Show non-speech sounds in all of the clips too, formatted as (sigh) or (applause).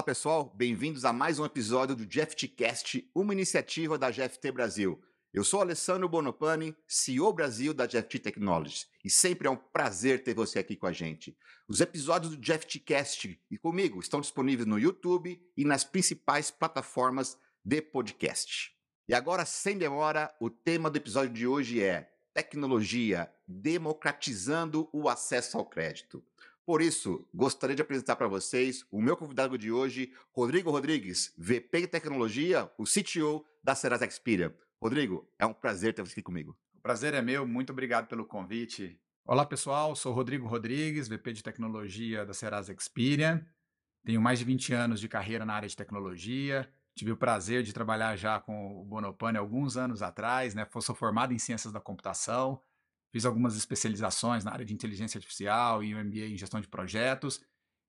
Olá pessoal, bem-vindos a mais um episódio do GFTcast, uma iniciativa da GFT Brasil. Eu sou Alessandro Bonopani, CEO Brasil da GFT Technologies, e sempre é um prazer ter você aqui com a gente. Os episódios do GFTcast e comigo estão disponíveis no YouTube e nas principais plataformas de podcast. E agora, sem demora, o tema do episódio de hoje é tecnologia democratizando o acesso ao crédito. Por isso, gostaria de apresentar para vocês o meu convidado de hoje, Rodrigo Rodrigues, VP de Tecnologia, o CTO da Serasa Experian. Rodrigo, é um prazer ter você aqui comigo. O prazer é meu, muito obrigado pelo convite. Olá pessoal, sou Rodrigo Rodrigues, VP de Tecnologia da Serasa Experian. Tenho mais de 20 anos de carreira na área de tecnologia. Tive o prazer de trabalhar já com o Bonopane alguns anos atrás, né? Sou formado em Ciências da Computação Fiz algumas especializações na área de inteligência artificial e um MBA em gestão de projetos.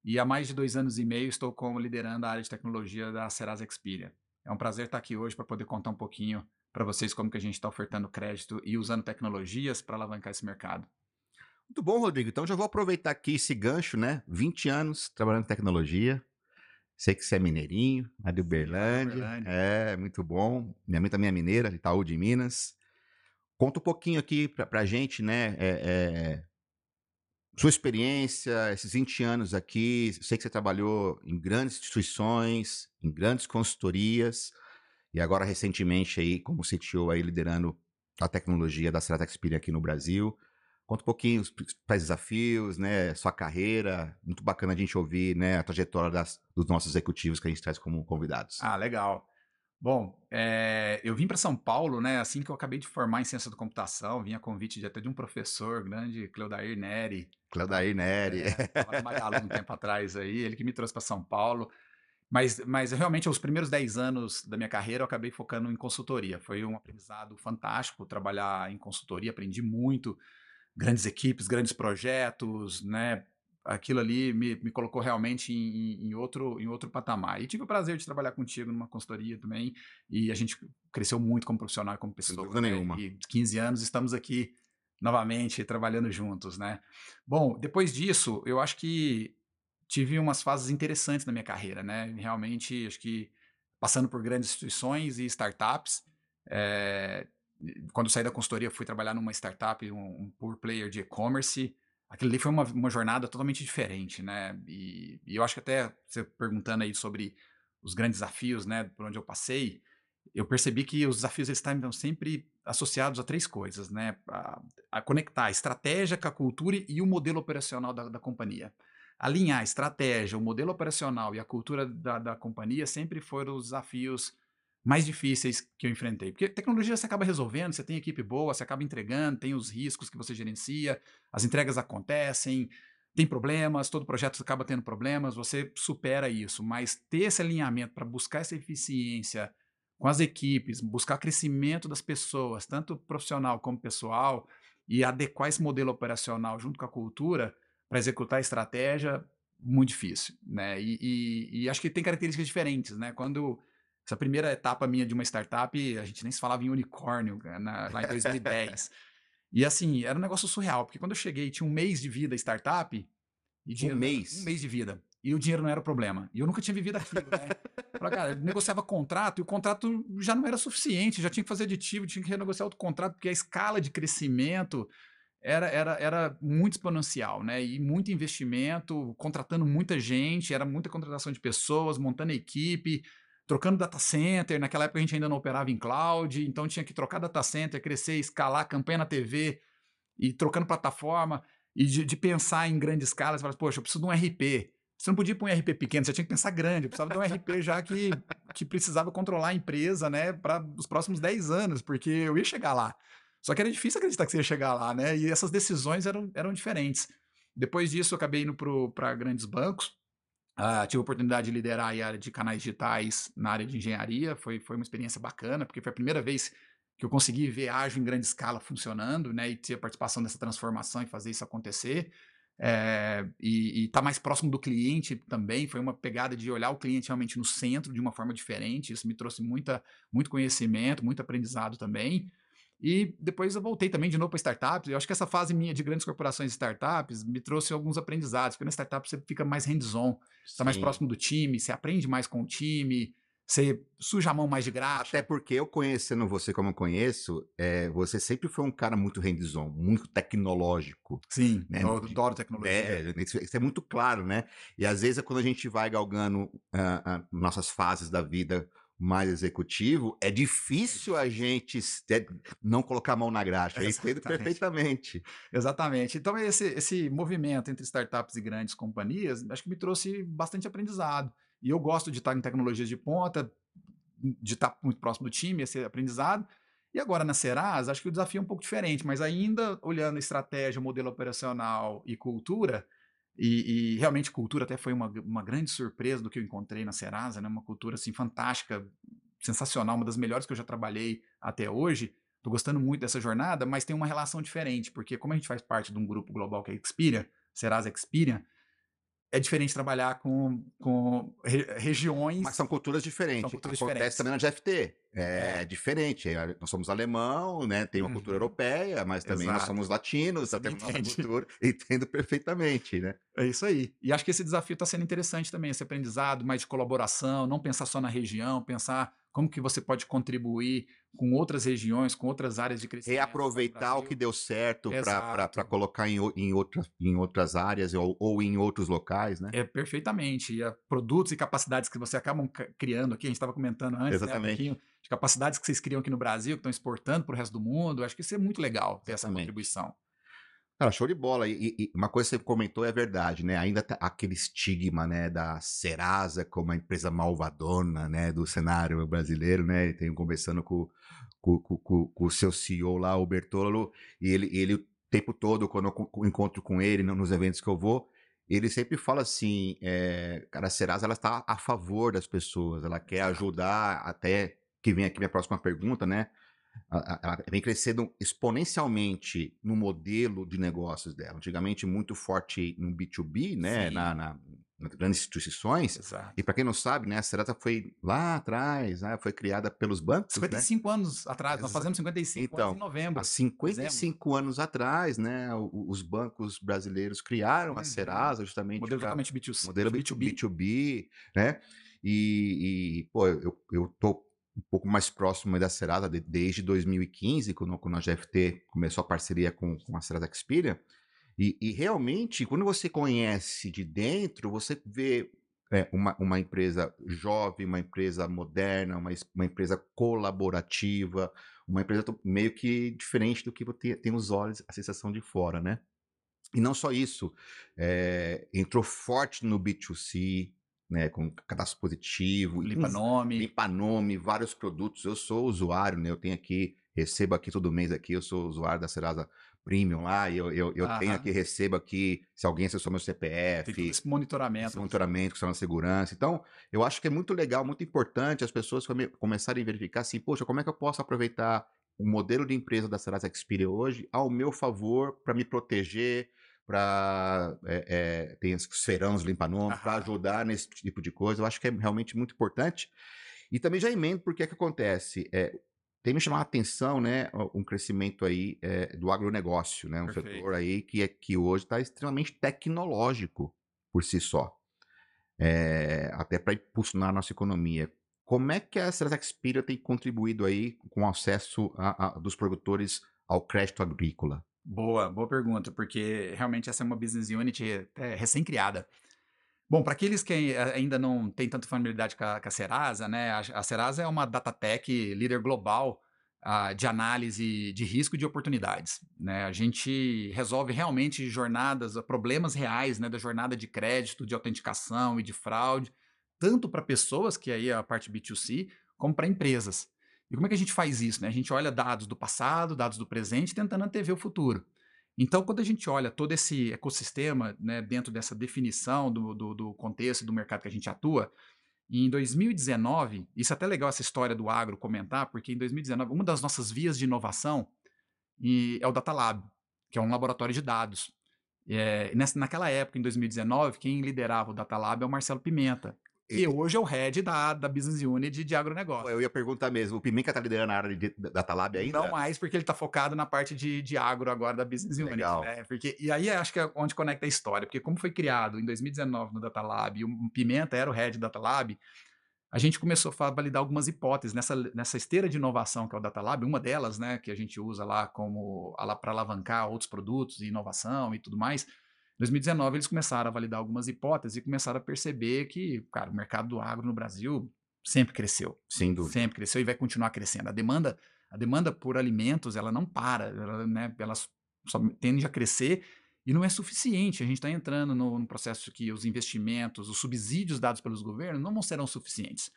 E há mais de dois anos e meio estou como liderando a área de tecnologia da Serasa Experian. É um prazer estar aqui hoje para poder contar um pouquinho para vocês como que a gente está ofertando crédito e usando tecnologias para alavancar esse mercado. Muito bom, Rodrigo. Então já vou aproveitar aqui esse gancho, né? 20 anos trabalhando em tecnologia. Sei que você é mineirinho, lá de Uberlândia. Uberlândia. É, muito bom. Minha mãe também é mineira, Itaú de Minas. Conta um pouquinho aqui pra, pra gente, né? É, é, sua experiência, esses 20 anos aqui. Sei que você trabalhou em grandes instituições, em grandes consultorias, e agora recentemente aí como CTO aí liderando a tecnologia da Serata Experian aqui no Brasil. Conta um pouquinho os principais desafios, né? Sua carreira. Muito bacana a gente ouvir né, a trajetória das, dos nossos executivos que a gente traz como convidados. Ah, legal. Bom, é, eu vim para São Paulo, né, assim que eu acabei de formar em ciência da computação, vim a convite de, até de um professor grande, Cleodair Neri. Cleodair Neri. É, Magalu um (laughs) tempo atrás aí, ele que me trouxe para São Paulo. Mas, mas realmente, os primeiros 10 anos da minha carreira, eu acabei focando em consultoria. Foi um aprendizado fantástico trabalhar em consultoria, aprendi muito. Grandes equipes, grandes projetos, né? Aquilo ali me, me colocou realmente em, em, outro, em outro patamar. E tive o prazer de trabalhar contigo numa consultoria também, e a gente cresceu muito como profissional e como pessoa. Sem dúvida né? nenhuma. E 15 anos estamos aqui novamente trabalhando juntos, né? Bom, depois disso, eu acho que tive umas fases interessantes na minha carreira, né? Realmente, acho que passando por grandes instituições e startups, é, quando saí da consultoria, fui trabalhar numa startup, um, um pure player de e-commerce, aquilo ali foi uma, uma jornada totalmente diferente, né? E, e, eu acho que até você perguntando aí sobre os grandes desafios, né, por onde eu passei, eu percebi que os desafios eles estão sempre associados a três coisas, né? A, a, conectar a estratégia com a cultura e o modelo operacional da, da companhia. Alinhar a estratégia, o modelo operacional e a cultura da, da companhia sempre foram os desafios mais difíceis que eu enfrentei. Porque tecnologia você acaba resolvendo, você tem equipe boa, você acaba entregando, tem os riscos que você gerencia, as entregas acontecem, tem problemas, todo projeto acaba tendo problemas, você supera isso. Mas ter esse alinhamento para buscar essa eficiência com as equipes, buscar crescimento das pessoas, tanto profissional como pessoal, e adequar esse modelo operacional junto com a cultura para executar a estratégia, muito difícil, né? E, e, e acho que tem características diferentes, né? Quando essa primeira etapa minha de uma startup, a gente nem se falava em unicórnio na, lá em 2010. e assim, era um negócio surreal, porque quando eu cheguei, tinha um mês de vida startup. E dinheiro, um mês? Um mês de vida. E o dinheiro não era o problema. E eu nunca tinha vivido aquilo, né? Falei, cara, eu negociava contrato e o contrato já não era suficiente, já tinha que fazer aditivo, tinha que renegociar outro contrato, porque a escala de crescimento era, era, era muito exponencial, né? E muito investimento, contratando muita gente, era muita contratação de pessoas, montando equipe, trocando data center. Naquela época a gente ainda não operava em cloud, então tinha que trocar data center, crescer, escalar campanha na TV e trocando plataforma e de, de pensar em grande escala. Você fala, poxa, eu preciso de um RP. Você não podia pôr um RP pequeno, você tinha que pensar grande. Eu precisava de um RP já que, que precisava controlar a empresa, né, para os próximos 10 anos, porque eu ia chegar lá. Só que era difícil acreditar que você ia chegar lá, né? E essas decisões eram, eram diferentes. Depois disso, eu acabei indo para grandes bancos, Uh, tive a oportunidade de liderar a área de canais digitais na área de engenharia, foi, foi uma experiência bacana, porque foi a primeira vez que eu consegui ver ágil em grande escala funcionando, né, e ter a participação dessa transformação e fazer isso acontecer. É, e estar tá mais próximo do cliente também foi uma pegada de olhar o cliente realmente no centro de uma forma diferente. Isso me trouxe muita, muito conhecimento, muito aprendizado também. E depois eu voltei também de novo para startups. Eu acho que essa fase minha de grandes corporações e startups me trouxe alguns aprendizados. Porque na startup você fica mais hands-on, está mais próximo do time, você aprende mais com o time, você suja a mão mais de graça. Até porque eu conhecendo você como eu conheço, é, você sempre foi um cara muito hands-on, muito tecnológico. Sim, né? eu adoro tecnologia. É, isso, é muito claro, né? E às vezes quando a gente vai galgando uh, uh, nossas fases da vida mais executivo, é difícil a gente não colocar a mão na graxa. Eu entendo perfeitamente. Exatamente. Então, esse, esse movimento entre startups e grandes companhias, acho que me trouxe bastante aprendizado. E eu gosto de estar em tecnologias de ponta, de estar muito próximo do time, esse aprendizado. E agora na Serasa, acho que o desafio é um pouco diferente, mas ainda olhando estratégia, modelo operacional e cultura, e, e, realmente cultura até foi uma, uma grande surpresa do que eu encontrei na Serasa, né? Uma cultura assim fantástica, sensacional, uma das melhores que eu já trabalhei até hoje. Estou gostando muito dessa jornada, mas tem uma relação diferente, porque como a gente faz parte de um grupo global que é Experian, Serasa Experian, é diferente trabalhar com, com re, regiões. Mas são culturas diferentes. São culturas Acontece diferentes. também na GFT. É, é, diferente. É, nós somos alemão, né? Tem uma uhum. cultura europeia, mas também Exato. nós somos latinos, temos nossa cultura. (laughs) Entendo perfeitamente, né? É isso aí. E acho que esse desafio está sendo interessante também, esse aprendizado mais de colaboração, não pensar só na região, pensar como que você pode contribuir com outras regiões, com outras áreas de crescimento. Reaproveitar o que deu certo para colocar em, em, outras, em outras áreas ou, ou, em outros locais, né? É, perfeitamente. E, produtos e capacidades que você acabam criando aqui, a gente estava comentando antes, né, Exatamente. Né, um de capacidades que vocês criam aqui no Brasil, que estão exportando para o resto do mundo, acho que isso é muito legal ter Exatamente. essa contribuição. Cara, show de bola. E, e, uma coisa que você comentou é verdade, né? Ainda tá aquele estigma, né, da Serasa como a empresa malvadona, né, do cenário brasileiro, né? Tenho conversando com, com, com, com, o seu CEO lá, o Bertolo, e ele, ele o tempo todo, quando eu encontro com ele nos eventos que eu vou, ele sempre fala assim, é, cara, a Serasa, ela está a favor das pessoas, ela quer ajudar, até que vem aqui minha próxima pergunta, né? Ela vem crescendo exponencialmente no modelo de negócios dela. Antigamente, muito forte no B2B, né? Na, na, nas grandes instituições. Exato. E para quem não sabe, né, a Serasa foi lá atrás, né, foi criada pelos bancos. 55 né? anos atrás, Exato. nós fazemos 55 então, anos em novembro. Há 55 dezembro. anos atrás, né, os bancos brasileiros criaram a Serasa justamente. Modelo totalmente B2C. Modelo B2B. B2B, né? E, e pô, eu, eu tô um pouco mais próximo da Serasa de, desde 2015, quando, quando a GFT começou a parceria com, com a Serasa Experian. E, e, realmente, quando você conhece de dentro, você vê é, uma, uma empresa jovem, uma empresa moderna, uma, uma empresa colaborativa, uma empresa meio que diferente do que você tem os olhos, a sensação de fora, né? E não só isso, é, entrou forte no B2C, né, com cadastro positivo, limpa nome, limpa nome, vários produtos. Eu sou usuário, né? Eu tenho aqui, recebo aqui todo mês aqui, eu sou usuário da Serasa Premium lá, eu, eu, eu tenho aqui, recebo aqui, se alguém acessou meu CPF. Tem esse monitoramento. Esse monitoramento, questão da segurança. Então, eu acho que é muito legal, muito importante as pessoas come, começarem a verificar assim, poxa, como é que eu posso aproveitar o modelo de empresa da Serasa Experian hoje ao meu favor para me proteger, para é, é, tem os ferãos limpa-nome, para ajudar nesse tipo de coisa. Eu acho que é realmente muito importante. E também já emendo porque é que acontece. É, tem me chamado a atenção, né, um crescimento aí é, do agronegócio, né, um Perfeito. setor aí que, é, que hoje está extremamente tecnológico por si só, é, até para impulsionar a nossa economia. Como é que a Expira tem contribuído aí com o acesso a, a, dos produtores ao crédito agrícola? Boa, boa pergunta, porque realmente essa é uma business unit é, recém-criada. Bom, para aqueles que ainda não têm tanta familiaridade com a, com a Serasa, né? A, a, Serasa é uma data tech líder global uh, de análise de risco e de oportunidades. Né? A gente resolve realmente jornadas, problemas reais né, da jornada de crédito, de autenticação e de fraude, tanto para pessoas, que aí é a parte B2C, como para empresas. E como é que a gente faz isso? Né? A gente olha dados do passado, dados do presente, tentando antever o futuro. Então, quando a gente olha todo esse ecossistema né, dentro dessa definição do, do, do contexto do mercado que a gente atua, em 2019, isso é até legal essa história do agro comentar, porque em 2019, uma das nossas vias de inovação é o Data Lab, que é um laboratório de dados. É, nessa, naquela época, em 2019, quem liderava o Data Lab é o Marcelo Pimenta. Que hoje é o head da, da Business Unit de agronegócio. Eu ia perguntar mesmo, o Pimenta tá liderando a área de Data Lab ainda? Não mais, porque ele tá focado na parte de, de agro agora da Business Unit. Legal. Né? Porque, e aí acho que é onde conecta a história, porque como foi criado em 2019 no Data Lab, e o Pimenta era o head Data Lab, a gente começou a validar algumas hipóteses nessa, nessa esteira de inovação que é o Data Lab, uma delas, né, que a gente usa lá como para alavancar outros produtos e inovação e tudo mais, 2019 eles começaram a validar algumas hipóteses e começaram a perceber que, cara, o mercado do agro no Brasil sempre cresceu. Sem dúvida. Sempre cresceu e vai continuar crescendo. A demanda, a demanda por alimentos, ela não para, ela, né, ela só tende a crescer e não é suficiente. A gente está entrando no, no, processo que os investimentos, os subsídios dados pelos governos não serão suficientes.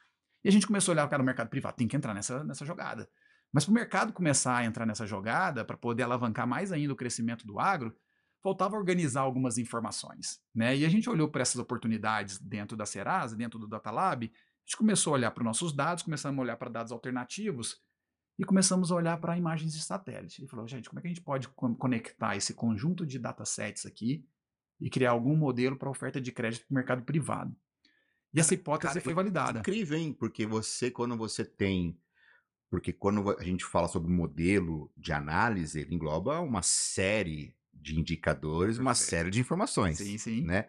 E a gente começou a olhar para o mercado privado, tem que entrar nessa, nessa jogada. Mas para o mercado começar a entrar nessa jogada, para poder alavancar mais ainda o crescimento do agro, faltava organizar algumas informações. Né? E a gente olhou para essas oportunidades dentro da Serasa, dentro do Data Lab, a gente começou a olhar para os nossos dados, começamos a olhar para dados alternativos e começamos a olhar para imagens de satélite. E falou, gente, como é que a gente pode conectar esse conjunto de datasets aqui e criar algum modelo para oferta de crédito para o mercado privado? E essa hipótese Cara, foi validada. É incrível, hein? Porque você, quando você tem. Porque quando a gente fala sobre modelo de análise, ele engloba uma série de indicadores, uma série de informações. Sim, sim. Né?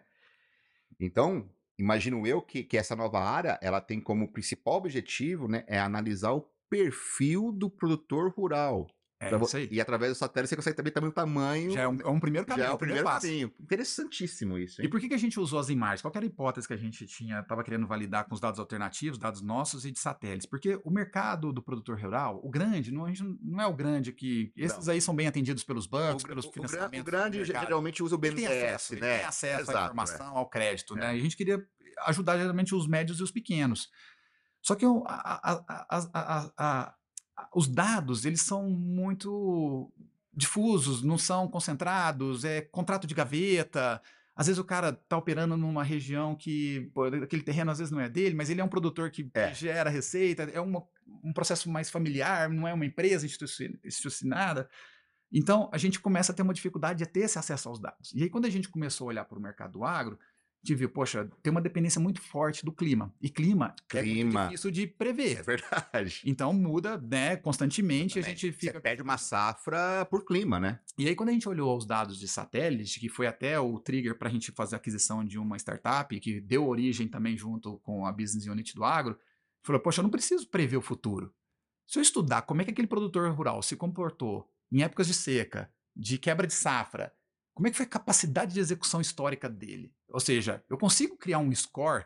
Então, imagino eu que, que essa nova área, ela tem como principal objetivo, né, é analisar o perfil do produtor rural. É isso aí. E através do satélite você consegue também também o tamanho. Já é um, é um primeiro caminho. Já é o primeiro, primeiro caminho. Interessantíssimo isso. Hein? E por que, que a gente usou as imagens? Qual era a hipótese que a gente tinha, estava querendo validar com os dados alternativos, dados nossos e de satélites? Porque o mercado do produtor rural, o grande, não, a gente não é o grande que. Esses não. aí são bem atendidos pelos bancos, o, pelos o, financiamentos. O grande geralmente usa o BNDES, tem acesso, né? Tem acesso Exato, à informação, é. ao crédito, né? é. E a gente queria ajudar geralmente os médios e os pequenos. Só que a, a, a, os dados, eles são muito difusos, não são concentrados, é contrato de gaveta. Às vezes o cara está operando numa região que pô, aquele terreno às vezes não é dele, mas ele é um produtor que é. gera receita, é uma, um processo mais familiar, não é uma empresa institucionada. Então a gente começa a ter uma dificuldade de ter esse acesso aos dados. E aí quando a gente começou a olhar para o mercado agro, de ver, poxa, tem uma dependência muito forte do clima. E clima, clima. é difícil de prever. É verdade. Então muda, né, constantemente, a gente fica... Você perde uma safra por clima, né? E aí quando a gente olhou os dados de satélite, que foi até o trigger para a gente fazer a aquisição de uma startup, que deu origem também junto com a Business Unit do Agro, falou, poxa, eu não preciso prever o futuro. Se eu estudar como é que aquele produtor rural se comportou em épocas de seca, de quebra de safra, como é que foi a capacidade de execução histórica dele? Ou seja, eu consigo criar um score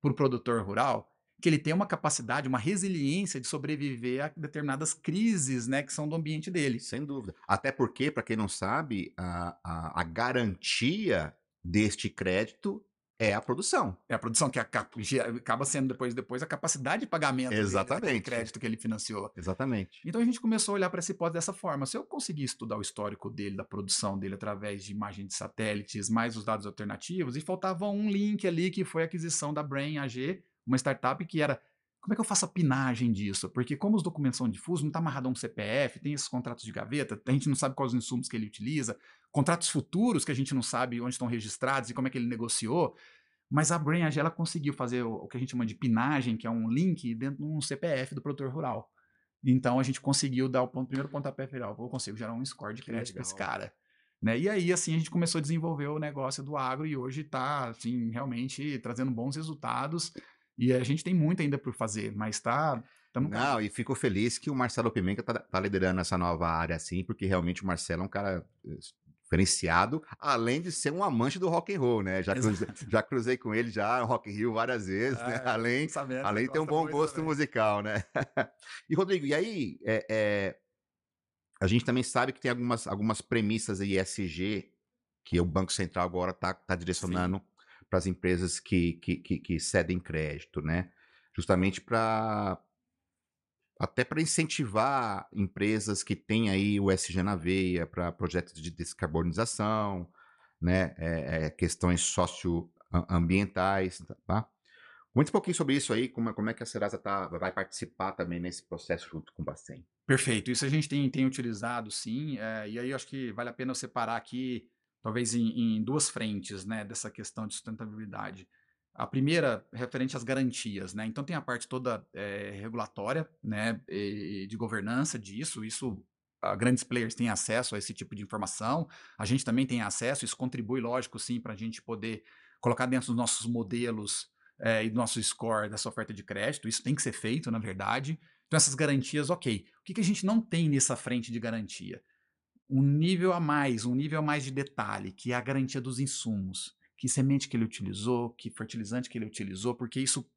para o produtor rural que ele tem uma capacidade, uma resiliência de sobreviver a determinadas crises né, que são do ambiente dele. Sem dúvida. Até porque, para quem não sabe, a, a, a garantia deste crédito é a produção. É a produção, que acaba sendo depois, depois a capacidade de pagamento Exatamente. do crédito que ele financiou. Exatamente. Então a gente começou a olhar para essa hipótese dessa forma. Se eu conseguir estudar o histórico dele, da produção dele, através de imagens de satélites, mais os dados alternativos, e faltava um link ali que foi a aquisição da Brain AG, uma startup que era como é que eu faço a pinagem disso? Porque como os documentos são difusos, não está amarrado a um CPF, tem esses contratos de gaveta, a gente não sabe quais os insumos que ele utiliza, contratos futuros que a gente não sabe onde estão registrados e como é que ele negociou. Mas a Brain ela conseguiu fazer o, o, que a gente chama de pinagem, que é um link dentro de um CPF do produtor rural. Então a gente conseguiu dar o ponto, primeiro pontapé final. Eu consigo gerar um score de crédito para esse cara. Né? E aí, assim, a gente começou a desenvolver o negócio do agro e hoje está, assim, realmente trazendo bons resultados e a gente tem muito ainda por fazer, mas tá. Tamo Não, e fico feliz que o Marcelo Pimenta tá, tá, liderando essa nova área, assim, porque realmente o Marcelo é um cara eh, diferenciado, além de ser um amante do rock and roll, né? Já, cruzei, já cruzei com ele já no Rock in Rio várias vezes, né? É, além, além de ter um bom gosto também. musical, né? (laughs) e Rodrigo, e aí é, é, a gente também sabe que tem algumas, algumas premissas ESG que o Banco Central agora está tá direcionando para as empresas que, que, que, que cedem crédito, né? Justamente para até para incentivar empresas que têm aí o SG na veia para projetos de descarbonização, né? É, é, questões socioambientais, tá? Muito um pouquinho sobre isso aí, como, como é que a Serasa tá, vai participar também nesse processo junto com o Bacen. Perfeito, isso a gente tem, tem utilizado sim, é, e aí eu acho que vale a pena separar aqui talvez em, em duas frentes, né, dessa questão de sustentabilidade. A primeira, referente às garantias, né? Então tem a parte toda é, regulatória, né? E, de governança disso. Isso, grandes players têm acesso a esse tipo de informação. A gente também tem acesso. Isso contribui, lógico, sim, para a gente poder colocar dentro dos nossos modelos é, e do nosso score dessa oferta de crédito. Isso tem que ser feito, na verdade. Então essas garantias, ok. O que, que a gente não tem nessa frente de garantia? Um nível a mais, um nível a mais de detalhe, que é a garantia dos insumos que semente que ele utilizou, que fertilizante que ele utilizou, porque isso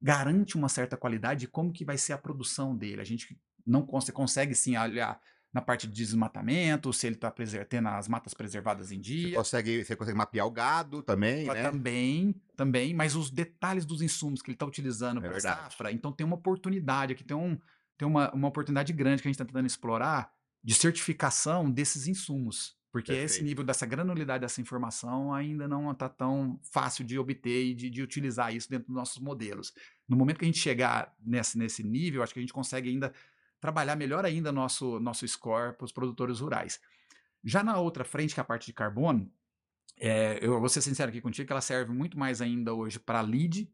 garante uma certa qualidade de como que vai ser a produção dele. A gente não cons consegue sim olhar na parte de desmatamento, se ele está tendo as matas preservadas em dia. Você consegue, você consegue mapear o gado também, né? Também, também, mas os detalhes dos insumos que ele está utilizando é para safra, então tem uma oportunidade aqui, tem, um, tem uma, uma oportunidade grande que a gente está tentando explorar de certificação desses insumos. Porque Perfeito. esse nível dessa granulidade dessa informação ainda não está tão fácil de obter e de, de, utilizar isso dentro dos nossos modelos. No momento que a gente chegar nesse, nesse nível, acho que a gente consegue ainda trabalhar melhor ainda nosso, nosso score para os produtores rurais. Já na outra frente, que é a parte de carbono, é, eu vou ser sincero aqui contigo, que ela serve muito mais ainda hoje para lead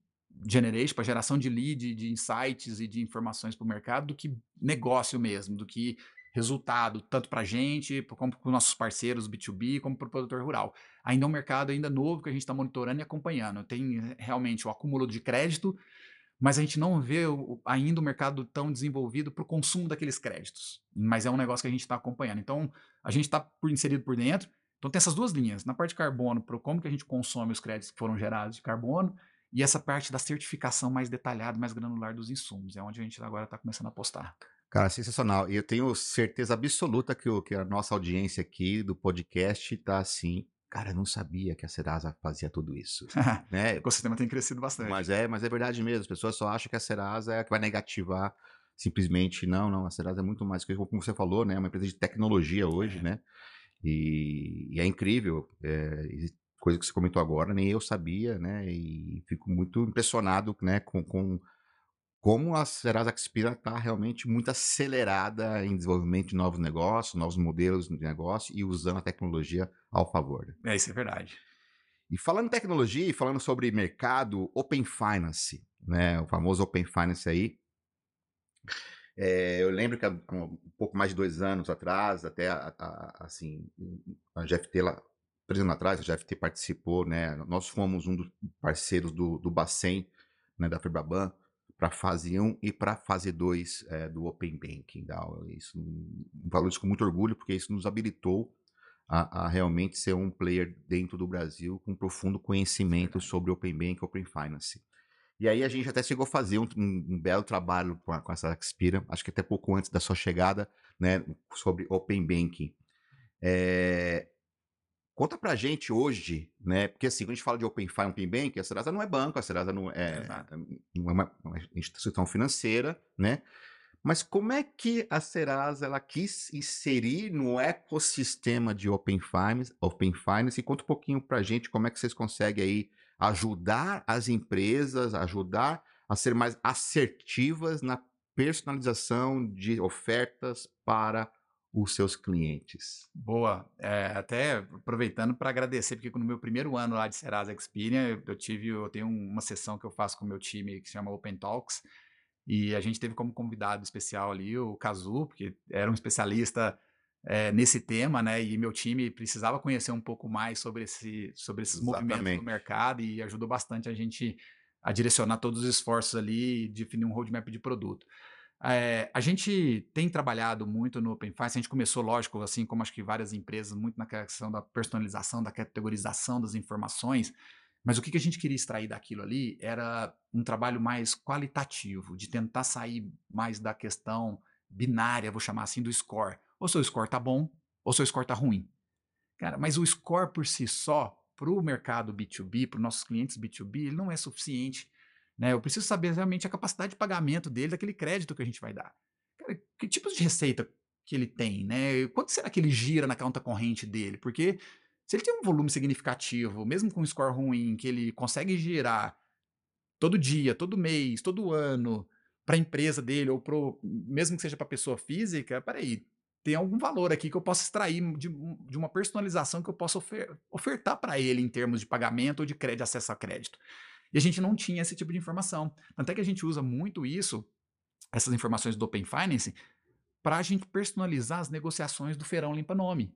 generation, para geração de lead, de insights e de informações para o mercado, do que negócio mesmo, do que resultado, tanto para a gente, como para os nossos parceiros B2B, como para o produtor rural. Ainda é um mercado ainda novo que a gente está monitorando e acompanhando. Tem eh, realmente o acúmulo de crédito, mas a gente não vê o, ainda o mercado tão desenvolvido para o consumo daqueles créditos. Mas é um negócio que a gente está acompanhando. Então, a gente está inserido por dentro. Então, tem essas duas linhas. Na parte de carbono, para como que a gente consome os créditos que foram gerados de carbono, e essa parte da certificação mais detalhada, mais granular dos insumos. É onde a gente agora está começando a apostar. Cara, sensacional. E eu tenho certeza absoluta que, o, que a nossa audiência aqui do podcast tá assim. Cara, eu não sabia que a Serasa fazia tudo isso. (laughs) né? O ecossistema tem crescido bastante. Mas é, mas é verdade mesmo. As pessoas só acham que a Serasa é a que vai negativar simplesmente. Não, não. A Serasa é muito mais que como você falou, né? É uma empresa de tecnologia hoje, é. né? E, e, é incrível. É, coisa que você comentou agora, nem eu sabia, né? E fico muito impressionado, né? Com, com como a Serasa Expira está realmente muito acelerada em desenvolvimento de novos negócios, novos modelos de negócio e usando a tecnologia ao favor. Né? É, isso é verdade. E falando em tecnologia e falando sobre mercado, Open Finance, né, o famoso Open Finance aí, é, eu lembro que há um pouco mais de dois anos atrás, até a, a, assim, a GFT lá, três anos atrás, a GFT participou, né, nós fomos um dos parceiros do, do Bacen, né, da Febraban, para fase 1 e para fase 2 é, do Open Banking. Tá? Isso, falo isso com muito orgulho, porque isso nos habilitou a, a, realmente ser um player dentro do Brasil com profundo conhecimento sobre Open Banking e Open Finance. E aí a gente até chegou a fazer um, um, um belo trabalho com, a, com essa Expira, acho que até pouco antes da sua chegada, né, sobre Open Banking. É, Conta pra gente hoje, né? Porque assim, quando a gente fala de Open Finance, Open Bank, a Serasa não é banco, a Serasa não é, não é uma, uma, instituição financeira, né? Mas como é que a Serasa ela quis inserir no ecossistema de Open Finance, Open Finance? E conta um pouquinho pra gente como é que vocês conseguem aí ajudar as empresas, ajudar a ser mais assertivas na personalização de ofertas para os seus clientes? Boa. É, até aproveitando para agradecer, porque no meu primeiro ano lá de Serasa Experian, eu tive, eu tenho uma sessão que eu faço com o meu time que se chama Open Talks, e a gente teve como convidado especial ali o Kazu, porque era um especialista é, nesse tema, né? E meu time precisava conhecer um pouco mais sobre, esse, sobre esses Exatamente. movimentos no mercado e ajudou bastante a gente a direcionar todos os esforços ali e definir um roadmap de produto. É, a gente tem trabalhado muito no Open Finance, a gente começou, lógico, assim como acho que várias empresas, muito na questão da personalização, da categorização das informações, mas o que, que a gente queria extrair daquilo ali era um trabalho mais qualitativo, de tentar sair mais da questão binária, vou chamar assim, do score. Ou seu score tá bom, ou seu score tá ruim. Cara, mas o score por si só, para o mercado B2B, para os nossos clientes B2B, ele não é suficiente né? Eu preciso saber realmente a capacidade de pagamento dele, daquele crédito que a gente vai dar. Cara, que tipos de receita que ele tem, né? Quanto será que ele gira na conta corrente dele? Porque se ele tem um volume significativo, mesmo com um score ruim, que ele consegue girar todo dia, todo mês, todo ano para a empresa dele ou pro, mesmo que seja para pessoa física, peraí, tem algum valor aqui que eu posso extrair de, de uma personalização que eu posso ofer, ofertar para ele em termos de pagamento ou de crédito, acesso a crédito. E a gente não tinha esse tipo de informação. Tanto é que a gente usa muito isso, essas informações do Open Finance, para a gente personalizar as negociações do Feirão Limpa Nome.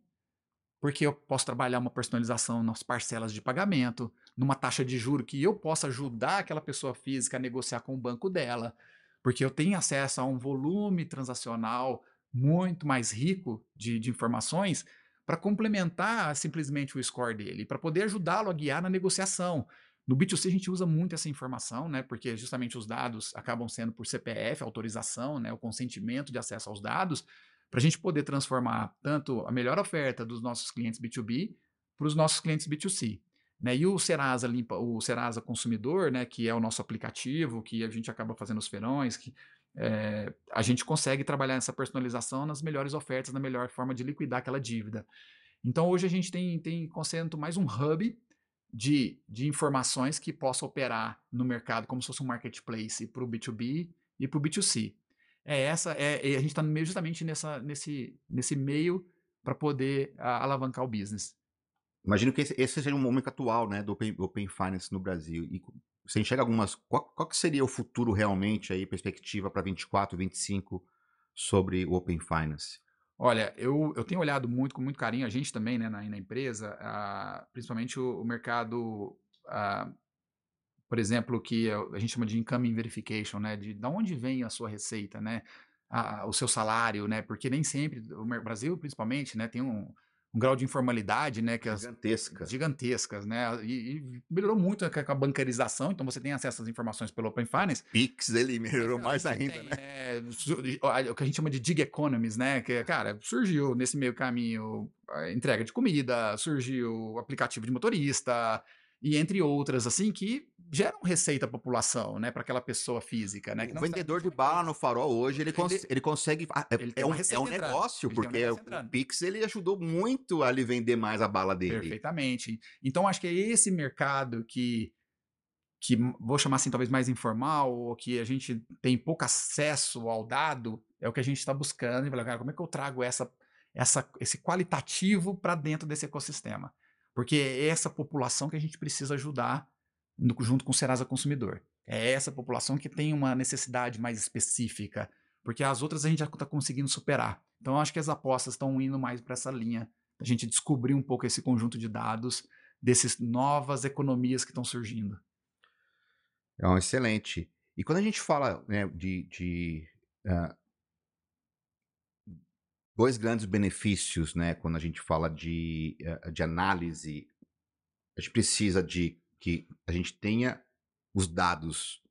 Porque eu posso trabalhar uma personalização nas parcelas de pagamento, numa taxa de juro que eu possa ajudar aquela pessoa física a negociar com o banco dela, porque eu tenho acesso a um volume transacional muito mais rico de, de informações para complementar simplesmente o score dele, para poder ajudá-lo a guiar na negociação. No B2C a gente usa muito essa informação, né? Porque justamente os dados acabam sendo por CPF, autorização, né? O consentimento de acesso aos dados, para a gente poder transformar tanto a melhor oferta dos nossos clientes B2B para os nossos clientes B2C. Né? E o Serasa limpa, o Serasa Consumidor, né, que é o nosso aplicativo, que a gente acaba fazendo os feirões, que é, a gente consegue trabalhar essa personalização nas melhores ofertas, na melhor forma de liquidar aquela dívida. Então hoje a gente tem, tem conceito mais um hub de, de informações que possa operar no mercado como se fosse um marketplace para o B2B e para o B2C. É essa, é, a gente está justamente nessa, nesse, nesse meio para poder a, alavancar o business. Imagino que esse, esse seja um momento atual, né, do Open, Open Finance no Brasil. E você enxerga algumas. Qual, qual que seria o futuro realmente aí, perspectiva para 24, 25 sobre o Open Finance? Olha, eu, eu tenho olhado muito, com muito carinho, a gente também, né, na, na empresa, uh, principalmente o, o mercado, uh, por exemplo, que a gente chama de income verification, né, de, de onde vem a sua receita, né, a, o seu salário, né, porque nem sempre, o Brasil principalmente, né, tem um, um grau de informalidade, né? Que gigantescas. As, gigantescas, né? E, e, melhorou muito com a bancarização, então você tem acesso às informações pelo Open Finance. Pix, ele melhorou mais ainda, tem, né? né? O que a gente chama de gig economies, né? Que, cara, surgiu nesse meio caminho entrega de comida, surgiu aplicativo de motorista, e entre outras, assim, que geram receita à população, né, para aquela pessoa física, né? o vendedor de bala no farol hoje, ele, cons ele consegue, é, ele é, um, é um negócio, porque um o Pix, ele ajudou muito a ele vender mais a bala dele. Perfeitamente. Então, acho que é esse mercado que, que vou chamar assim, talvez mais informal, ou que a gente tem pouco acesso ao dado, é o que a gente está buscando, e falar, cara, como é que eu trago essa, essa, esse qualitativo para dentro desse ecossistema? Porque é essa população que a gente precisa ajudar no, junto com o Serasa Consumidor. É essa população que tem uma necessidade mais específica, porque as outras a gente já está conseguindo superar. Então, acho que as apostas estão indo mais para essa linha, a gente descobrir um pouco esse conjunto de dados dessas novas economias que estão surgindo. É um excelente. E quando a gente fala né, de, de uh, dois grandes benefícios, né? Quando a gente fala de, eh, de análise, a gente precisa de que a gente tenha os dados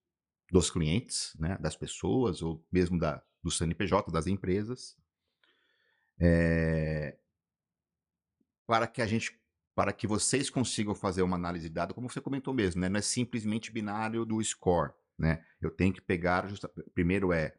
dos clientes, né? Das pessoas ou mesmo da, do CNPJ das empresas, é, para que a gente para que vocês consigam fazer uma análise de dados, como você comentou mesmo, né? Não é simplesmente binário do score, né? Eu tenho que pegar, justa, primeiro é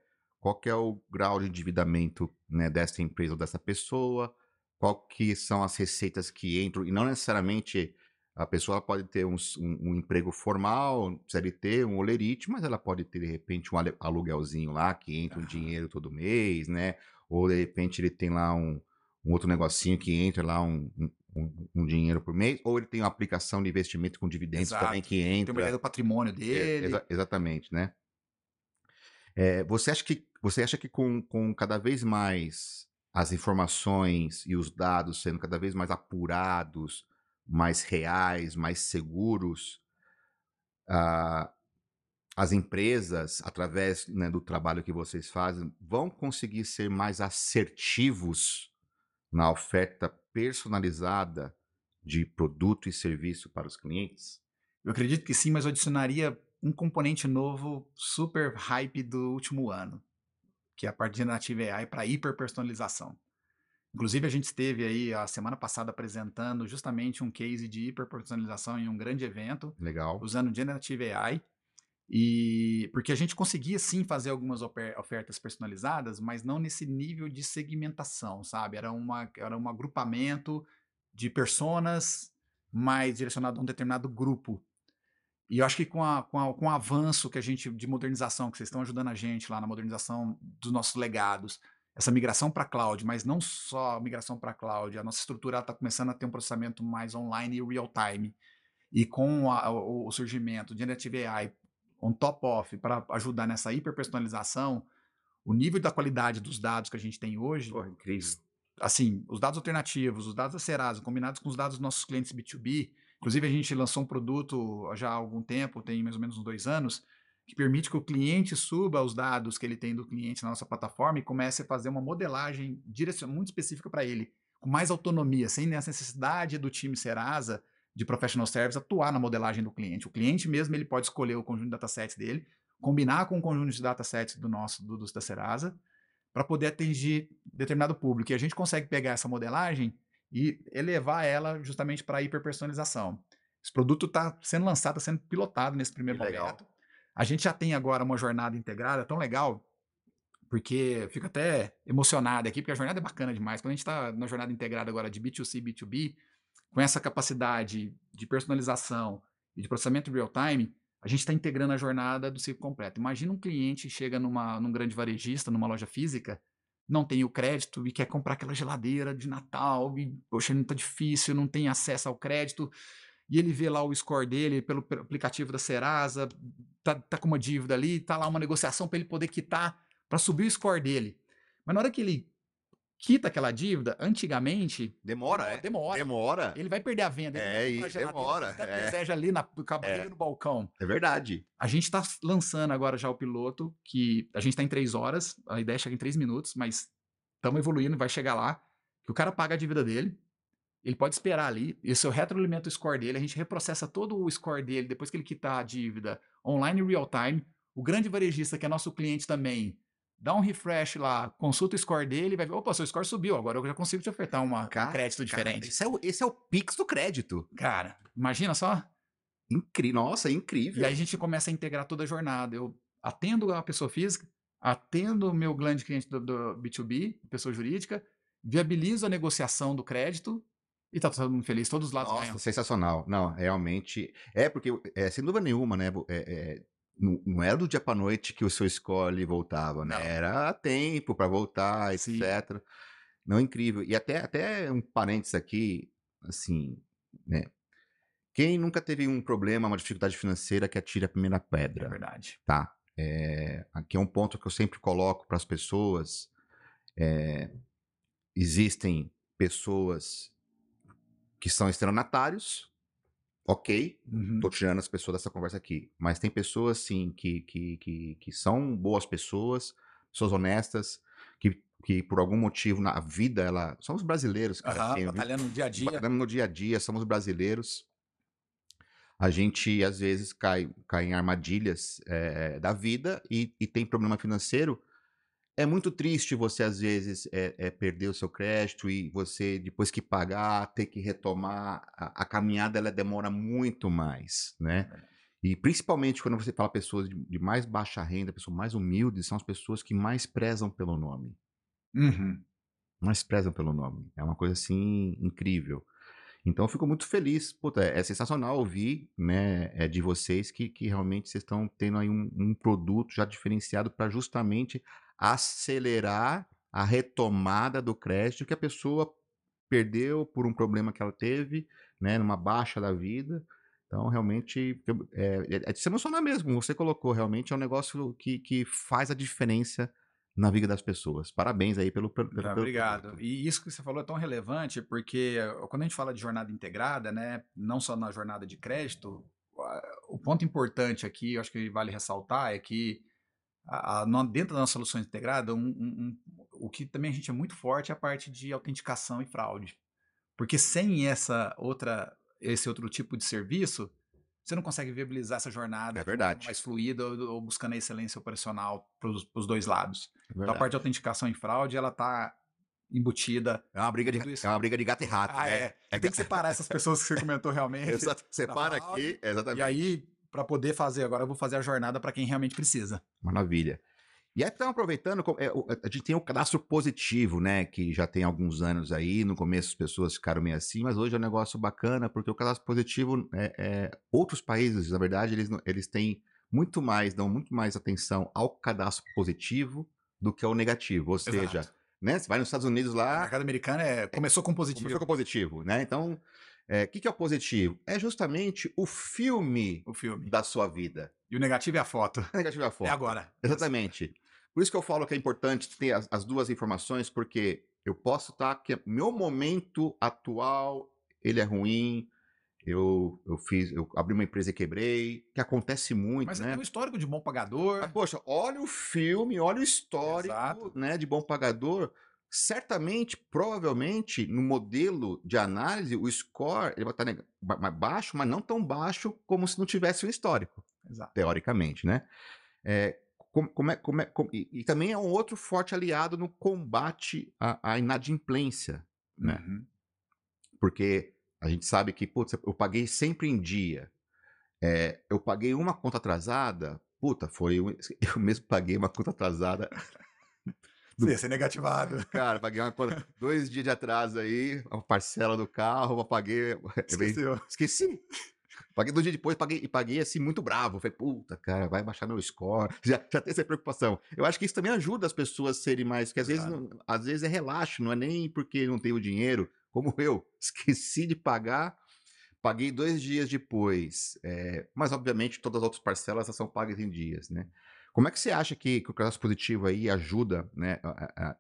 qual que é o grau de endividamento né, dessa empresa ou dessa pessoa, qual que são as receitas que entram, e não necessariamente a pessoa pode ter um, um, um emprego formal, CLT, um olerite, mas ela pode ter, de repente, um aluguelzinho lá, que entra um dinheiro todo mês, né? Ou, de repente, ele tem lá um, um outro negocinho que entra lá um, um, um, dinheiro por mês, ou ele tem uma aplicação de investimento com dividendos Exato. também que entra. Tem uma ideia do patrimônio dele. É, exa exatamente, né? É, você acha que você acha que com, com cada vez mais as informações e os dados sendo cada vez mais apurados, mais reais, mais seguros, uh, as empresas, através né, do trabalho que vocês fazem, vão conseguir ser mais assertivos na oferta personalizada de produto e serviço para os clientes? Eu acredito que sim, mas eu adicionaria um componente novo super hype do último ano, que é a parte de Native AI para hiperpersonalização. Inclusive, a gente esteve aí a semana passada apresentando justamente um case de hiperpersonalização em um grande evento. Legal. Usando Generative AI. E porque a gente conseguia sim fazer algumas ofertas personalizadas, mas não nesse nível de segmentação, sabe? Era, uma, era um agrupamento de personas mais direcionado a um determinado grupo e eu acho que com, a, com, a, com o avanço que a gente de modernização, que vocês estão ajudando a gente lá na modernização dos nossos legados, essa migração para cloud, mas não só a migração para cloud, a nossa estrutura está começando a ter um processamento mais online e real time. E com a, o, o, surgimento de Generative AI on top of para ajudar nessa hiperpersonalização, o nível da qualidade dos dados que a gente tem hoje, Porra, incrível. assim, os dados alternativos, os dados da Serasa, combinados com os dados dos nossos clientes B2B, inclusive a gente lançou um produto já há algum tempo, tem mais ou menos uns dois anos, que permite que o cliente suba os dados que ele tem do cliente na nossa plataforma e comece a fazer uma modelagem muito específica para ele, com mais autonomia, sem essa necessidade do time Serasa de professional service atuar na modelagem do cliente. O cliente mesmo ele pode escolher o conjunto de datasets dele, combinar com o conjunto de datasets do nosso do, da Serasa para poder atingir determinado público. E a gente consegue pegar essa modelagem e elevar ela justamente para a hiperpersonalização. Esse produto está sendo lançado, está sendo pilotado nesse primeiro que momento. Legal. A gente já tem agora uma jornada integrada tão legal, porque fico até emocionado aqui, porque a jornada é bacana demais. Quando a gente está na jornada integrada agora de B2C, B2B, com essa capacidade de personalização e de processamento real time, a gente está integrando a jornada do ciclo completo. Imagina um cliente chega numa, num grande varejista, numa loja física, não tem o crédito e quer comprar aquela geladeira de Natal, e, poxa, não está difícil, não tem acesso ao crédito e ele vê lá o score dele pelo, pelo aplicativo da Serasa, tá, tá, com uma dívida ali, tá lá uma negociação para ele poder quitar, para subir o score dele. Mas na hora que ele quita aquela dívida, antigamente. Demora, demora é? Demora. Demora. Ele vai perder a venda. É, e demora. É. Deseja ali na, é. no balcão. É verdade. A gente está lançando agora já o piloto, que a gente está em três horas, a ideia é chegar em três minutos, mas estamos evoluindo, vai chegar lá, que o cara paga a dívida dele, ele pode esperar ali, e se eu retroalimento o score dele, a gente reprocessa todo o score dele depois que ele quitar a dívida online real time. O grande varejista, que é nosso cliente também, dá um refresh lá, consulta o score dele vai ver, opa, seu score subiu, agora eu já consigo te ofertar um crédito diferente. Cara, esse, é o, esse é o Pix do crédito. Cara, imagina só. Incrível, nossa, incrível. E aí a gente começa a integrar toda a jornada. Eu atendo a pessoa física, atendo o meu grande cliente do, do B2B, pessoa jurídica, viabilizo a negociação do crédito e tá todo mundo feliz, todos os lados Nossa, ganham. sensacional. Não, realmente. É, porque, é, sem dúvida nenhuma, né? É, é, não, não, era do dia pra noite que o seu score voltava, né? Não. Era tempo para voltar, etc. Sim. Não, incrível. E até, até um parênteses aqui, assim, né? Quem nunca teve um problema, uma dificuldade financeira que atire a primeira pedra? É verdade. Tá. É, aqui é um ponto que eu sempre coloco para as pessoas. É, existem pessoas que são estelionatários, ok, uhum. tô tirando as pessoas dessa conversa aqui, mas tem pessoas, sim, que, que, que, que são boas pessoas, pessoas honestas, que, que por algum motivo na vida, ela... Somos brasileiros, cara. Uhum, assim, batalhando no dia a dia. Batalhando no dia a dia, somos brasileiros. A gente, às vezes, cai, cai em armadilhas é, da vida e, e tem problema financeiro é muito triste você, às vezes, é, é, perder o seu crédito e você, depois que pagar, ter que retomar. A, a caminhada ela demora muito mais, né? E principalmente quando você fala pessoas de, de, mais baixa renda, pessoas mais humildes, são as pessoas que mais prezam pelo nome. Uhum. Mais prezam pelo nome. É uma coisa assim incrível. Então eu fico muito feliz. Puta, é sensacional ouvir né, é de vocês que, que realmente vocês estão tendo aí um, um produto já diferenciado para justamente acelerar a retomada do crédito que a pessoa perdeu por um problema que ela teve, né, numa baixa da vida. Então, realmente, é, é, de se emocionar mesmo. Você colocou, realmente é um negócio que, que faz a diferença na vida das pessoas. Parabéns aí pelo. pelo, pelo obrigado. E isso que você falou é tão relevante, porque quando a gente fala de jornada integrada, né, não só na jornada de crédito, o ponto importante aqui, eu acho que vale ressaltar, é que a, a, dentro das nossas soluções integradas, um, um, um, o que também a gente é muito forte é a parte de autenticação e fraude. Porque sem essa outra, esse outro tipo de serviço, você não consegue viabilizar essa jornada é verdade. mais fluida ou, ou, buscando a excelência operacional para os dois lados. É então a parte de autenticação e fraude, ela está embutida. É uma briga de, é uma briga de gato e rato. Ah, né? é. é. Tem que separar essas pessoas que você comentou realmente. (laughs) Exato. Separa aqui, exatamente. E aí, para poder fazer. Agora eu vou fazer a jornada para quem realmente precisa. Maravilha. E aí, estamos aproveitando, é, a gente tem o cadastro positivo, né? Que já tem alguns anos aí. No começo as pessoas ficaram meio assim, mas hoje é um negócio bacana, porque o cadastro positivo, é, é, outros países, na verdade, eles, eles têm muito mais, dão muito mais atenção ao cadastro positivo do que ao negativo. Ou seja, né? Você vai nos Estados Unidos lá. O mercado americano é, começou com positivo. Começou com positivo, né? Então, O que, que é o positivo? É justamente o filme, o filme da sua vida. E o negativo é a foto. O negativo é a foto. É agora. Exatamente. Por isso que eu falo que é importante ter as, as duas informações, porque eu posso estar tá, que meu momento atual ele é ruim, eu, eu fiz, eu abri uma empresa e quebrei, que acontece muito, Mas né? tem um histórico de bom pagador. Mas, poxa, olha o filme, olha o histórico, Exato. né, de bom pagador. Certamente, provavelmente, no modelo de análise, o score ele vai estar ba- mais baixo, mas não tão baixo como se não tivesse um histórico, Exato. teoricamente, né? É, como, como é, como é, como- e, e também é um outro forte aliado no combate à, à inadimplência, né? Uhum. Porque a gente sabe que, putz, eu paguei sempre em dia. É, eu paguei uma conta atrasada, puta, foi. (laughs) Eu mesmo paguei uma conta atrasada. Você ia ser negativado. Cara, paguei uma conta, (laughs) dois dias de atraso aí, a parcela do carro, eu paguei. Esqueceu. Esqueci. Paguei dois dias depois, paguei, e paguei assim, muito bravo. Falei, puta, cara, vai baixar meu score. (laughs) Já, já tem essa preocupação. Eu acho que isso também ajuda as pessoas a serem mais. Que às vezes, Exato. não- às vezes é relaxo, não é nem porque não tenho dinheiro, como eu. Esqueci de pagar, paguei dois dias depois. É, mas, obviamente, todas as outras parcelas elas são pagas em dias, né? Como é que você acha que, que o cadastro positivo aí ajuda, né? a- a-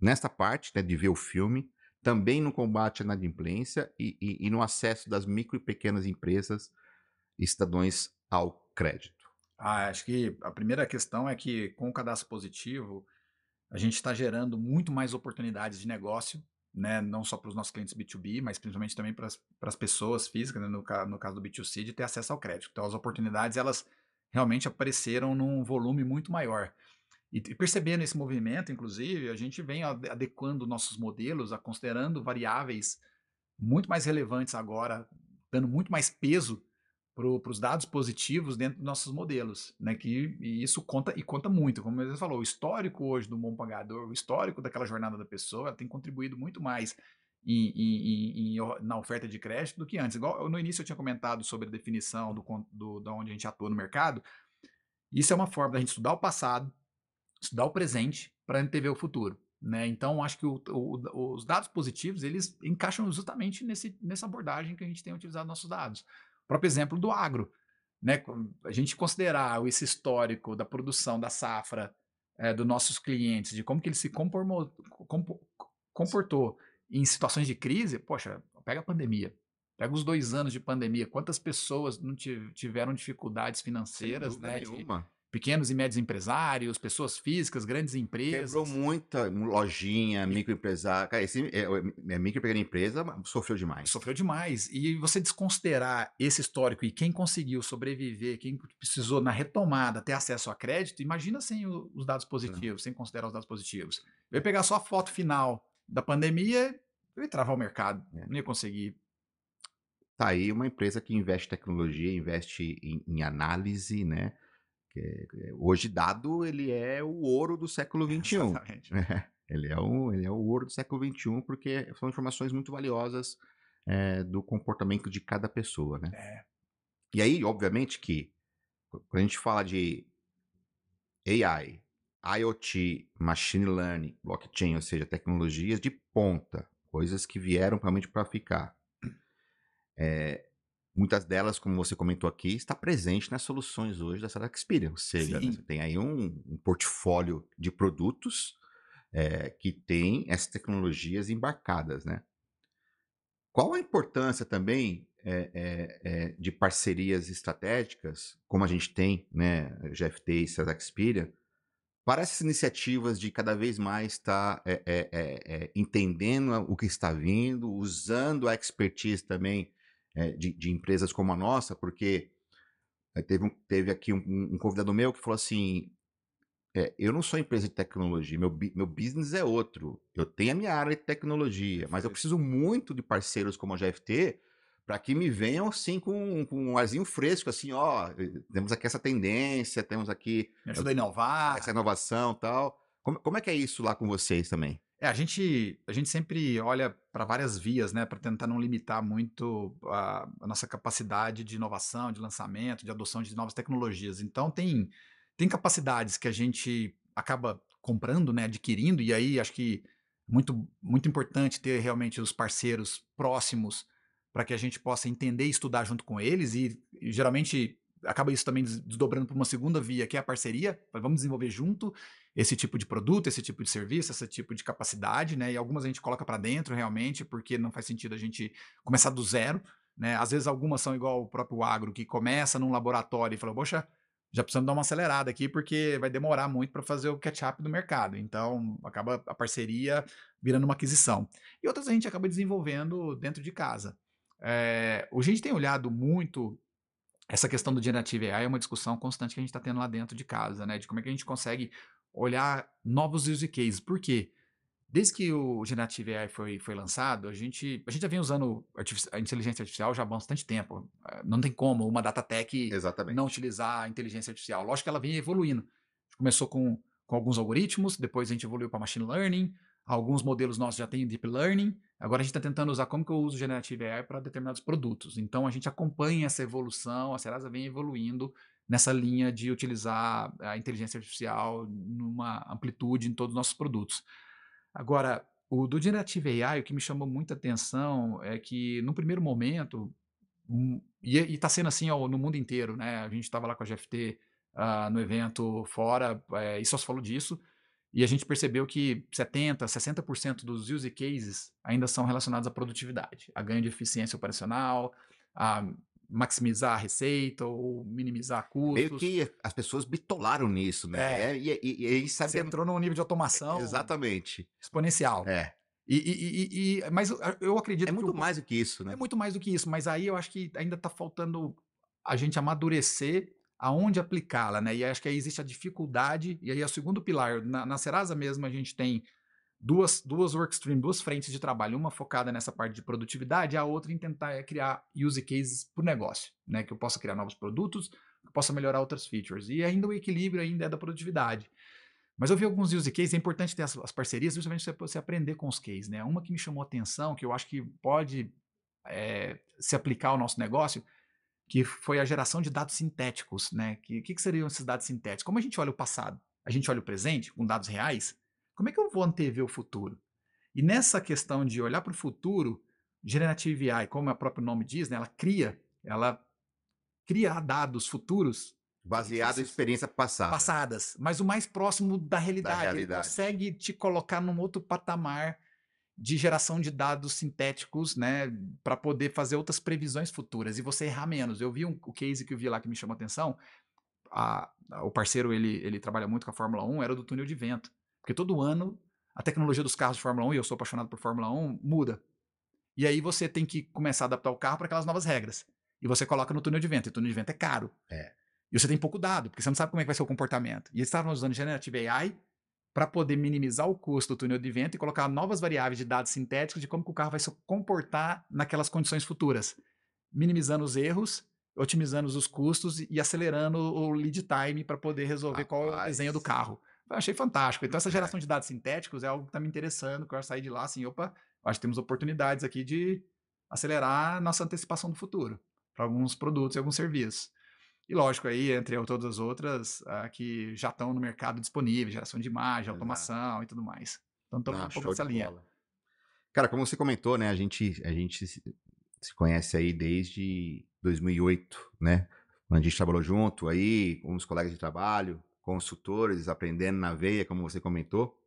nesta parte né, de ver o filme, também no combate à inadimplência e, e- e no acesso das micro e pequenas empresas e ao crédito. Ah, acho que a primeira questão é que com o cadastro positivo, a gente está gerando muito mais oportunidades de negócio, né? Não só para os nossos clientes B2B, mas principalmente também para as pessoas físicas, né? no, no caso do B2C, de ter acesso ao crédito. Então, as oportunidades, elas realmente apareceram num volume muito maior. E, e percebendo esse movimento, inclusive, a gente vem ade- adequando nossos modelos, a considerando variáveis muito mais relevantes agora, dando muito mais peso para os dados positivos dentro dos nossos modelos, né? Que e isso conta e conta muito, como você falou, o histórico hoje do bom pagador, o histórico daquela jornada da pessoa, tem contribuído muito mais em, em- em- na oferta de crédito do que antes. Igual no início eu tinha comentado sobre a definição do, do da onde a gente atua no mercado. Isso é uma forma da gente estudar o passado, estudar o presente para antever o futuro. Né? Então, acho que o- o- os dados positivos eles encaixam justamente nesse, nessa abordagem que a gente tem utilizado nossos dados. O próprio exemplo do agro. Né? A gente considerar esse histórico da produção, da safra, eh, dos nossos clientes, de como que ele se compormo- compo- comportou em situações de crise, poxa, pega a pandemia. Pega os dois anos de pandemia, quantas pessoas não tiv- tiveram dificuldades financeiras, né? de nenhuma. pequenos e médios empresários, pessoas físicas, grandes empresas. Quebrou muita lojinha, microempresário. Cara, esse, é, é, micro e pequena empresa sofreu demais. Sofreu demais. E você desconsiderar esse histórico e quem conseguiu sobreviver, quem precisou na retomada ter acesso a crédito, imagina sem os dados positivos, sem considerar os dados positivos. Eu ia pegar só a foto final da pandemia, eu ia travar o mercado, É. não ia conseguir. Tá aí uma empresa que investe em tecnologia, investe em, em análise, né? Que é- hoje dado ele é o ouro do século (laughs) XXI. Exatamente. É, ele, é o, ele é o ouro do século XXI porque são informações muito valiosas é, do comportamento de cada pessoa, né? É. E aí, obviamente que quando a gente fala de AI, IoT, Machine Learning, Blockchain, ou seja, tecnologias de ponta, coisas que vieram realmente para ficar. É, muitas delas, como você comentou aqui, está presente nas soluções hoje da Sara Experian. Ou seja, né, você tem aí um, um portfólio de produtos é, que tem essas tecnologias embarcadas, né? Qual a importância também é, é, é, de parcerias estratégicas, como a gente tem, né, GFT e Sara Experian, para essas iniciativas de cada vez mais estar é, é, é, entendendo o que está vindo, usando a expertise também é, de, de empresas como a nossa, porque é, teve, um- teve aqui um, um convidado meu que falou assim: é, eu não sou empresa de tecnologia, meu, meu business é outro. Eu tenho a minha área de tecnologia, mas eu preciso muito de parceiros como a GFT para que me venham assim com, com um arzinho fresco, assim, ó, eh, temos aqui essa tendência, temos aqui Me ajuda a inovar. essa inovação e tal. Como, como é que é isso lá com vocês também? É, a gente, a gente sempre olha para várias vias, né, para tentar não limitar muito a, a nossa capacidade de inovação, de lançamento, de adoção de novas tecnologias. Então, tem, tem capacidades que a gente acaba comprando, né, adquirindo, e aí acho que muito, muito importante ter realmente os parceiros próximos para que a gente possa entender e estudar junto com eles e, e geralmente acaba isso também desdobrando para uma segunda via, que é a parceria. Vamos desenvolver junto esse tipo de produto, esse tipo de serviço, esse tipo de capacidade, né? E algumas a gente coloca para dentro realmente, porque não faz sentido a gente começar do zero, né? Às vezes algumas são igual o próprio agro, que começa num laboratório e fala, poxa, já precisamos dar uma acelerada aqui, porque vai demorar muito para fazer o catch-up do mercado. Então, acaba a parceria virando uma aquisição. E outras a gente acaba desenvolvendo dentro de casa. É, a gente tem olhado muito essa questão do Generative AI, é uma discussão constante que a gente está tendo lá dentro de casa, né? De como é que a gente consegue olhar novos use cases. Por quê? Desde que o Generative AI foi, foi lançado, a gente, a gente já vem usando a inteligência artificial já há bastante tempo. Eh, não tem como uma data tech Exatamente. não utilizar a inteligência artificial. Lógico que ela vem evoluindo. Começou com, com alguns algoritmos, depois a gente evoluiu para machine learning, alguns modelos nossos já têm deep learning, agora a gente está tentando usar como que eu uso Generative AI para determinados produtos. Então a gente acompanha essa evolução, a Serasa vem evoluindo nessa linha de utilizar a inteligência artificial numa amplitude em todos os nossos produtos. Agora, o do Generative AI, o que me chamou muita atenção é que, no primeiro momento, um, e está sendo assim ó, no mundo inteiro, né? A gente estava lá com a GFT uh, ah, no evento fora é, e só se falou disso, e a gente percebeu que 70%, 60% dos use cases ainda são relacionados à produtividade, a ganho de eficiência operacional, a maximizar a receita ou minimizar custos. Meio que as pessoas bitolaram nisso, né? É. E, e, e, sabe, Você entrou num nível de automação exatamente exponencial. É. E, e, mas eu acredito é muito que o, mais do que isso, né? É muito mais do que isso, mas aí eu acho que ainda está faltando a gente amadurecer aonde aplicá-la, né? E acho que aí existe a dificuldade, e aí é o segundo pilar. Na, na Serasa mesmo a gente tem duas, duas workstreams, duas frentes de trabalho, uma focada nessa parte de produtividade, a outra em tentar é, criar use cases para o negócio, né? Que eu possa criar novos produtos, que eu possa melhorar outras features. E ainda o equilíbrio ainda é da produtividade. Mas eu vi alguns use cases, é importante ter as, as parcerias, justamente você, você aprender com os cases, né? Uma que me chamou atenção, que eu acho que pode é, se aplicar ao nosso negócio, que foi a geração de dados sintéticos, né? O que, que, que seriam esses dados sintéticos? Como a gente olha o passado, a gente olha o presente com dados reais, como é que eu vou antever o futuro? E nessa questão de olhar para o futuro, Generative AI, como o próprio nome diz, né, ela cria, ela cria dados futuros baseado em experiências passadas. passadas, mas o mais próximo da realidade. da realidade. Ele consegue te colocar num outro patamar de geração de dados sintéticos, né, para poder fazer outras previsões futuras e você errar menos. Eu vi um, o case que eu vi lá que me chamou a atenção. A, a, o parceiro ele, ele trabalha muito com a Fórmula 1, era do túnel de vento. Porque todo ano a tecnologia dos carros de Fórmula 1, e eu sou apaixonado por Fórmula 1, muda. E aí você tem que começar a adaptar o carro para aquelas novas regras. E você coloca no túnel de vento. E o túnel de vento é caro. É. E você tem pouco dado, porque você não sabe como é que vai ser o comportamento. E eles estavam usando Generative AI para poder minimizar o custo do túnel de vento e colocar novas variáveis de dados sintéticos de como o carro vai se comportar naquelas condições futuras. Minimizando os erros, otimizando os custos e acelerando o lead time para poder resolver Rapaz. qual é o desenho do carro. Eu achei fantástico. Então, essa (laughs) geração de dados sintéticos é algo que está me interessando, que eu sair de lá assim, opa, acho que temos oportunidades aqui de acelerar nossa antecipação do futuro para alguns produtos e alguns serviços. E lógico, aí, entre todas as outras, uh, que já estão no mercado disponíveis, geração de imagem, automação e tudo mais. Então, estamos ah, um pouco nessa linha. Bola. Cara, como você comentou, né, a gente, a gente se, se conhece aí desde 2008, né? Quando a gente trabalhou junto aí, com os colegas de trabalho, consultores, aprendendo na veia, como você comentou.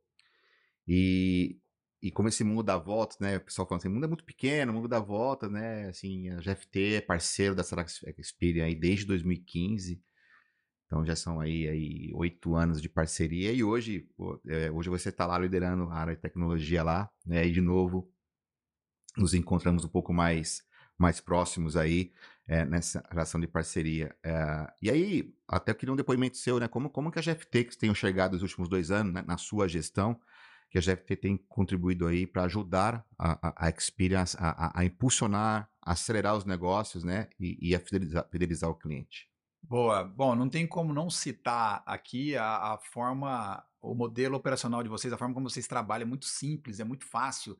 E, e como esse mundo dá voltas, né? O pessoal fala assim, o mundo é muito pequeno, o mundo dá voltas, né? Assim, a GFT é parceiro da Sarax Experian aí desde 2015. Então já são aí oito anos de parceria e hoje, é, hoje você está lá liderando a área de tecnologia lá, né? E de novo nos encontramos um pouco mais mais próximos aí é, nessa relação de parceria. É, e aí, até eu queria um depoimento seu, né? Como, como que a GFT que tem chegado nos últimos dois anos, né, na sua gestão, que a GFT tem contribuído aí para ajudar a, a, a Experience a, a, a, impulsionar, acelerar os negócios, né? E, e a fidelizar, fidelizar o cliente. Boa. Bom, não tem como não citar aqui a, a forma, o modelo operacional de vocês, a forma como vocês trabalham é muito simples, é muito fácil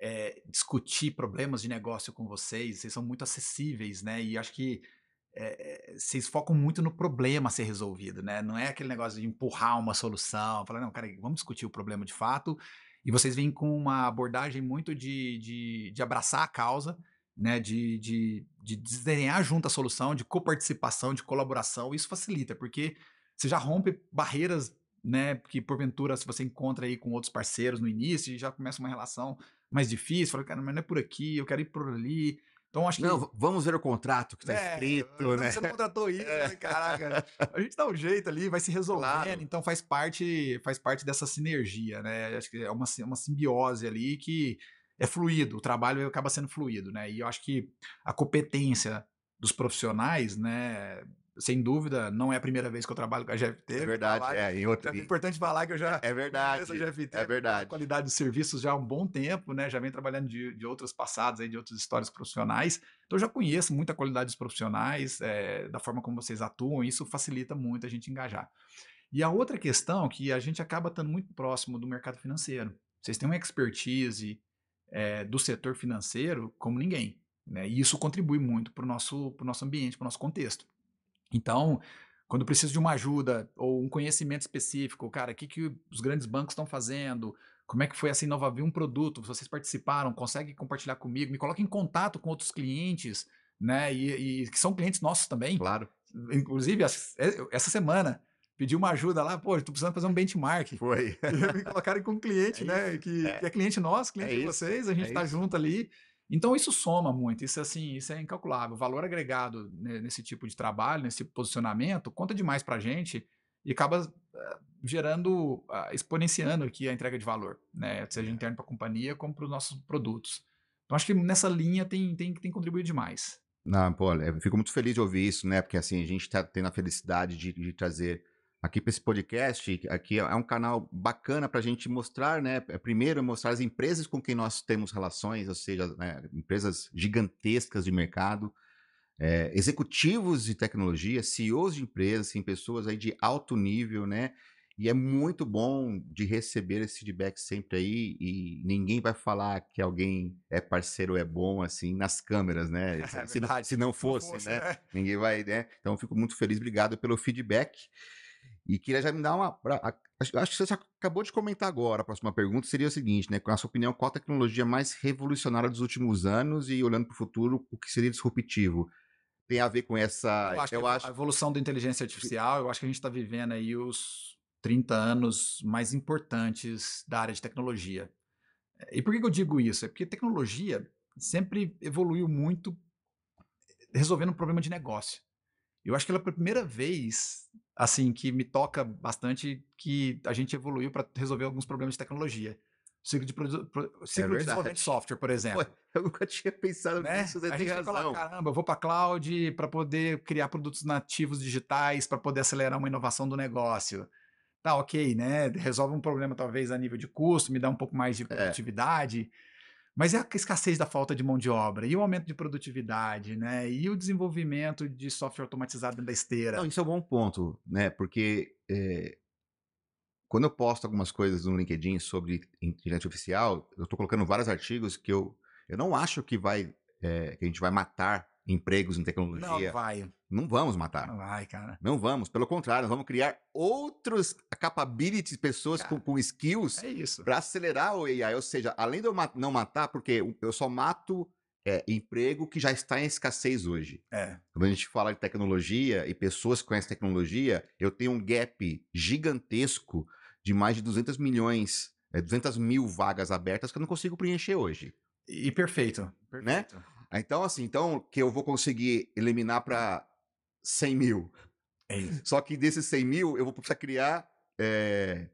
é, discutir problemas de negócio com vocês, vocês são muito acessíveis, né? E acho que é, vocês focam muito no problema a ser resolvido, né? Não é aquele negócio de empurrar uma solução, falar, não, cara, vamos discutir o problema de fato. E vocês vêm com uma abordagem muito de, de, de abraçar a causa né, de, de, de desenhar junto a solução, de coparticipação, de colaboração, isso facilita, porque você já rompe barreiras, né, que porventura se você encontra aí com outros parceiros no início, já começa uma relação mais difícil, fala, cara, mas não é por aqui, eu quero ir por ali. Então acho que. Não, vamos ver o contrato que está é, escrito, né? Você não contratou isso, é. né? Caraca. A gente dá um jeito ali, vai se resolvendo, claro. então faz parte, faz parte dessa sinergia, né? Acho que é uma, uma simbiose ali que é fluido, o trabalho acaba sendo fluido, né? E eu acho que a competência dos profissionais, né? Sem dúvida, não é a primeira vez que eu trabalho com a GFT. É verdade, falar, é. Em outro... É importante falar que eu já é verdade, a GFT, é verdade. qualidade dos serviços já há um bom tempo, né? Já vem trabalhando de, de outros passados, aí, de outras histórias profissionais. Então, eu já conheço muita qualidade dos profissionais, é, da forma como vocês atuam, e isso facilita muito a gente engajar. E a outra questão que a gente acaba estando muito próximo do mercado financeiro. Vocês têm uma expertise é, do setor financeiro como ninguém. Né? E isso contribui muito para o nosso, nosso ambiente, para o nosso contexto. Então, quando preciso de uma ajuda ou um conhecimento específico, cara, o que, que os grandes bancos estão fazendo? Como é que foi essa inovação um produto? Vocês participaram? Consegue compartilhar comigo? Me coloque em contato com outros clientes, né? E, e que são clientes nossos também. Claro. Inclusive, essa semana, pedi uma ajuda lá, pô, estou precisando fazer um benchmark. Foi. (laughs) E me colocaram com um cliente, é né? Que é. que é. cliente nosso, cliente é de vocês, a gente está é junto ali. Então isso soma muito, isso assim, isso é incalculável. O valor agregado nesse tipo de trabalho, nesse posicionamento, conta demais para a gente e acaba uh, gerando, uh, exponenciando aqui a entrega de valor, né? Seja interno para a companhia como para os nossos produtos. Então acho que nessa linha tem, tem, tem contribuído demais. Não, pô, eu fico muito feliz de ouvir isso, né? Porque assim, a gente está tendo a felicidade de, de trazer aqui para esse podcast, aqui é um canal bacana para a gente mostrar, né? É, primeiro, mostrar as empresas com quem nós temos relações, ou seja, né, empresas gigantescas de mercado, é, executivos de tecnologia, CEOs de empresas, assim, pessoas aí de alto nível, né? E é muito bom de receber esse feedback sempre aí e ninguém vai falar que alguém é parceiro ou é bom assim nas câmeras, né? (laughs) É se, se, não fosse, fosse né? né? Ninguém vai, né? Então eu fico muito feliz, obrigado pelo feedback. E queria já me dar uma. Acho que você acabou de comentar agora. A próxima pergunta seria o seguinte, né? Com a sua opinião, qual a tecnologia mais revolucionária dos últimos anos e olhando para o futuro, o que seria disruptivo? Tem a ver com essa. Eu acho, eu acho... a evolução da inteligência artificial, eu acho que a gente está vivendo aí os 30 anos mais importantes da área de tecnologia. E por que eu digo isso? É porque tecnologia sempre evoluiu muito resolvendo um problema de negócio. Eu acho que pela primeira vez assim, que me toca bastante, que a gente evoluiu para resolver alguns problemas de tecnologia. Ciclo de, produ... ciclo é de desenvolvimento de software, por (laughs) exemplo. Eu nunca tinha pensado né? nisso, você a tem gente razão. Fala, caramba, eu vou para cloud para poder criar produtos nativos digitais, para poder acelerar uma inovação do negócio. Tá, ok, né? Resolve um problema talvez a nível de custo, me dá um pouco mais de é. produtividade. É. Mas é a escassez da falta de mão de obra, e o aumento de produtividade, né? E o desenvolvimento de software automatizado da esteira. Não, isso é um bom ponto, né? Porque é, quando eu posto algumas coisas no LinkedIn sobre inteligência artificial, eu estou colocando vários artigos que eu, eu não acho que vai é, que a gente vai matar empregos em tecnologia. Não vai. Não vamos matar. Não vai, cara. Não vamos. Pelo contrário, vamos criar outros capabilities, pessoas com, com, skills é para acelerar o AI. Ou seja, além de eu mat não matar, porque eu só mato é, emprego que já está em escassez hoje. É. Quando a gente fala de tecnologia e pessoas que conhecem tecnologia, eu tenho um gap gigantesco de mais de 200 milhões, é, 200 mil vagas abertas que eu não consigo preencher hoje. E perfeito. perfeito. Né? Então, assim, então que eu vou conseguir eliminar para 100 mil. É Só que desses 100 mil, eu vou precisar criar é,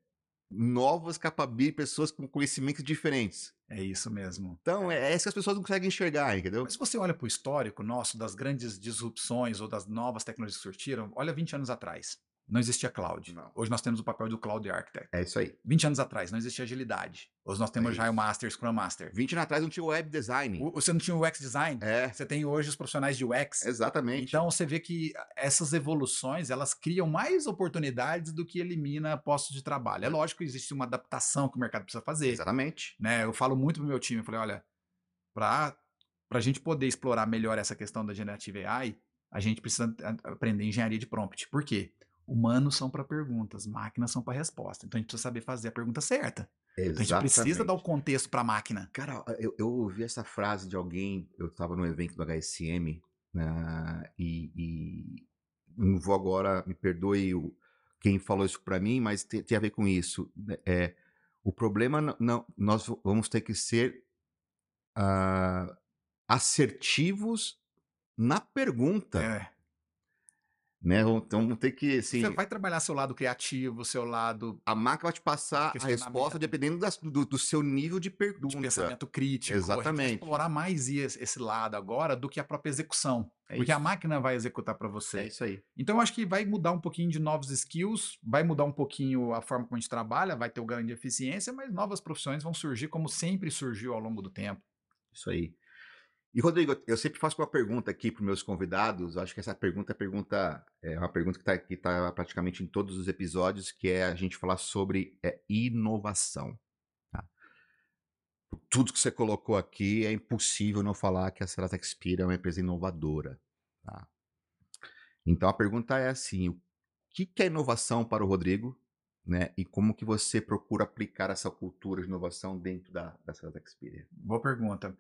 novas capabilities, pessoas com conhecimentos diferentes. É isso mesmo. Então, é, é isso que as pessoas não conseguem enxergar, entendeu? Mas se você olha para o histórico nosso, das grandes disrupções ou das novas tecnologias que surgiram, olha 20 anos atrás. Não existia cloud. Não. Hoje nós temos o papel do Cloud Architect. É isso aí. 20 anos atrás não existia agilidade. Hoje nós temos é o Master, Scrum Master. 20 anos atrás não tinha web design. O, você não tinha o UX design. É. Você tem hoje os profissionais de UX. Exatamente. Então você vê que essas evoluções, elas criam mais oportunidades do que elimina postos de trabalho. É lógico que existe uma adaptação que o mercado precisa fazer. Exatamente. Né? Eu falo muito pro meu time, eu falei, olha, para a gente poder explorar melhor essa questão da Generative AI, a gente precisa aprender engenharia de prompt. Por quê? Humanos são para perguntas, máquinas são para resposta. Então a gente precisa saber fazer a pergunta certa. Então, a gente precisa dar o contexto para a máquina. Cara, eu, eu, ouvi essa frase de alguém, eu estava no evento do HSM, né, e, e, não vou agora, me perdoe o, quem falou isso para mim, mas tem, tem, a ver com isso. Né, é, o problema não, nós vamos ter que ser uh, assertivos na pergunta. É. Né? Então ter que. Assim, Você vai trabalhar seu lado criativo, seu lado. A máquina vai te passar a resposta dependendo das, do, do, seu nível de pergunta. De pensamento crítico. Exatamente. explorar mais esse lado agora do que a própria execução. É porque isso. a máquina vai executar para você. É isso aí. Então eu acho que vai mudar um pouquinho de novos skills, vai mudar um pouquinho a forma como a gente trabalha, vai ter o ganho de eficiência, mas novas profissões vão surgir como sempre surgiu ao longo do tempo. Isso aí. E, Rodrigo, eu sempre faço uma pergunta aqui para meus convidados. Acho que essa pergunta é, pergunta, é uma pergunta que está tá praticamente em todos os episódios, que é a gente falar sobre é, inovação. Tá? Tudo que você colocou aqui, é impossível não falar que a Serata Expira é uma empresa inovadora. Tá? Então, a pergunta é assim, o que, que é inovação para o Rodrigo? Né? E como que você procura aplicar essa cultura de inovação dentro da, da Serata Experian? Boa pergunta.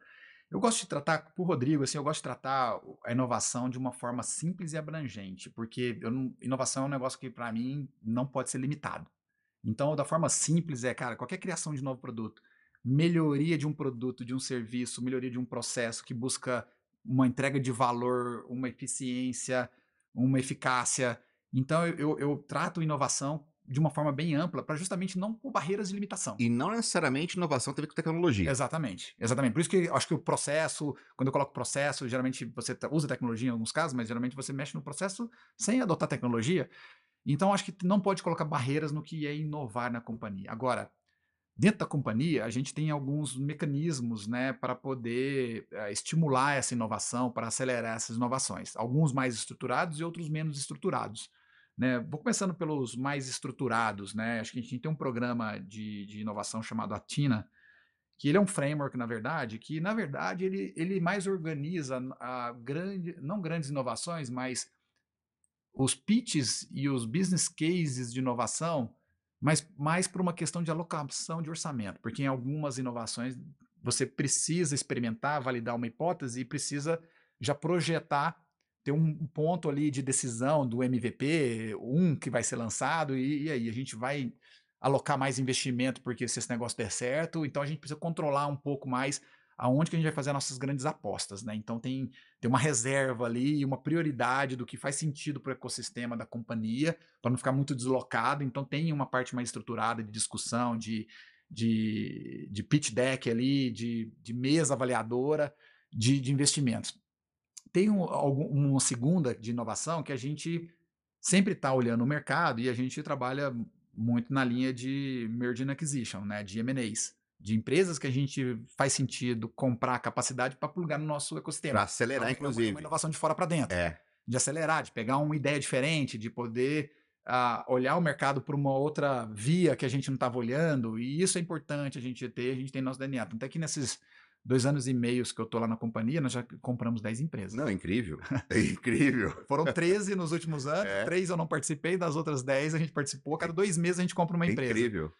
Eu gosto de tratar, por Rodrigo, assim, eu gosto de tratar a inovação de uma forma simples e abrangente, porque não, inovação é um negócio que, para mim, não pode ser limitado. Então, da forma simples, é, cara, qualquer criação de novo produto, melhoria de um produto, de um serviço, melhoria de um processo que busca uma entrega de valor, uma eficiência, uma eficácia. Então, eu, eu, eu trato inovação de uma forma bem ampla, para justamente não pôr barreiras de limitação. E não necessariamente inovação tem a ver com tecnologia. Exatamente, exatamente. Por isso que eu acho que o processo, quando eu coloco processo, geralmente você usa tecnologia em alguns casos, mas geralmente você mexe no processo sem adotar tecnologia. Então, acho que não pode colocar barreiras no que é inovar na companhia. Agora, dentro da companhia, a gente tem alguns mecanismos né, para poder uh, estimular essa inovação, para acelerar essas inovações. Alguns mais estruturados e outros menos estruturados. Né? Vou começando pelos mais estruturados, né? Acho que a gente tem um programa de, de inovação chamado Atina, que ele é um framework, na verdade, que na verdade ele, ele mais organiza a grande, não grandes inovações, mas os pitches e os business cases de inovação, mas mais por uma questão de alocação de orçamento, porque em algumas inovações você precisa experimentar, validar uma hipótese e precisa já projetar ter um ponto ali de decisão do MVP, um que vai ser lançado, e, e, aí a gente vai alocar mais investimento porque se esse negócio der certo, então a gente precisa controlar um pouco mais aonde que a gente vai fazer as nossas grandes apostas, né? Então tem, tem uma reserva ali, uma prioridade do que faz sentido para o ecossistema da companhia, para não ficar muito deslocado, então tem uma parte mais estruturada de discussão, de, de, de pitch deck ali, de, de mesa avaliadora, de, de investimentos tem um, algum, uma segunda de inovação que a gente sempre está olhando o mercado e a gente trabalha muito na linha de merger and acquisition, né, de M&As, de empresas que a gente faz sentido comprar capacidade para plugar no nosso ecossistema. Para acelerar, então, inclusive. Uma inovação de fora para dentro. É. De acelerar, de pegar uma ideia diferente, de poder uh, olhar o mercado por uma outra via que a gente não estava olhando. E isso é importante a gente ter, a gente tem nosso DNA. Tanto é que nesses dois anos e meios que eu tô lá na companhia, nós já compramos 10 empresas. Não, incrível. É (laughs) incrível. Foram 13 nos últimos anos, é. três eu não participei, das outras 10 a gente participou. Cada dois meses a gente compra uma é empresa. Incrível.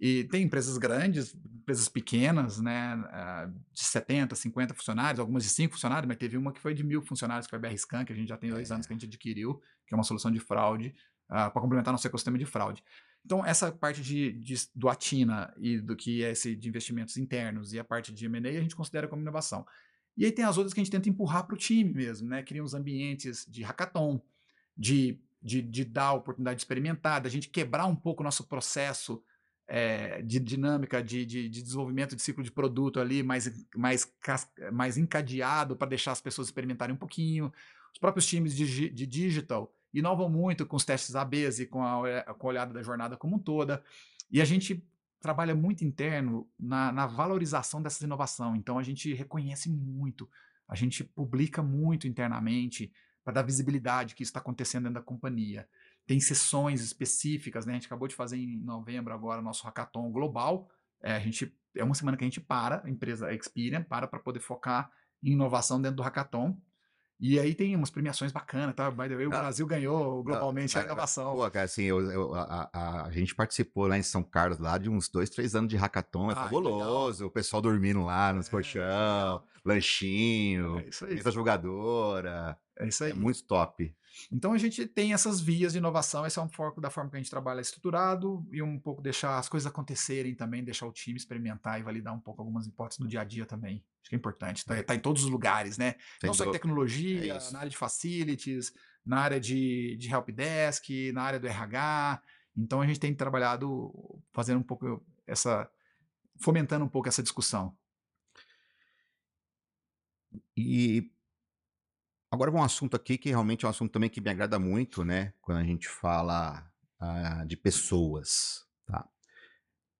E tem empresas grandes, empresas pequenas, né, ah, de 70, 50 funcionários, algumas de 5 funcionários, mas teve uma que foi de mil funcionários, que foi a BR Scan, que a gente já tem dois é. anos que a gente adquiriu, que é uma solução de fraude, uh, ah, para complementar nosso ecossistema de fraude. Então, essa parte de, de, do Atina e do que é esse de investimentos internos e a parte de M&A, a gente considera como inovação. E aí tem as outras que a gente tenta empurrar para o time mesmo, né? Cria uns ambientes de hackathon, de, de, de dar oportunidade de experimentar, da gente quebrar um pouco o nosso processo é, de dinâmica de, de, de, desenvolvimento de ciclo de produto ali mais, mais, mais encadeado para deixar as pessoas experimentarem um pouquinho. Os próprios times de, de digital inovam muito com os testes ABs e com a, com a olhada da jornada como um toda. E a gente trabalha muito interno na, na valorização dessa inovação. Então a gente reconhece muito, a gente publica muito internamente para dar visibilidade que isso está acontecendo dentro da companhia. Tem sessões específicas, né? A gente acabou de fazer em novembro agora nosso hackathon global. É, a gente, é uma semana que a gente para, a empresa Experian para para poder focar em inovação dentro do hackathon. E aí tem umas premiações bacanas, tá? By the way, o Ah, Brasil ganhou globalmente ah, a inovação. Pô, cara, assim, eu, eu- a, a- a gente participou lá em São Carlos, lá de uns dois, três anos de hackathon. É Ah, fabuloso. O pessoal dormindo lá nos É, colchão, lanchinho, É isso aí. jogadora. É isso aí. É muito top. Então a gente tem essas vias de inovação, esse é um foco da forma que a gente trabalha estruturado e um pouco deixar as coisas acontecerem também, deixar o time experimentar e validar um pouco algumas hipóteses no dia a dia também. Acho que é importante, tá, tá em todos os lugares, né? Não só em dú- tecnologia, É na área de facilities, na área de, de helpdesk, na área do RH. Então a gente tem trabalhado fazendo um pouco essa. fomentando um pouco essa discussão. E agora um assunto aqui que realmente é um assunto também que me agrada muito, né? Quando a gente fala ah, de pessoas, tá?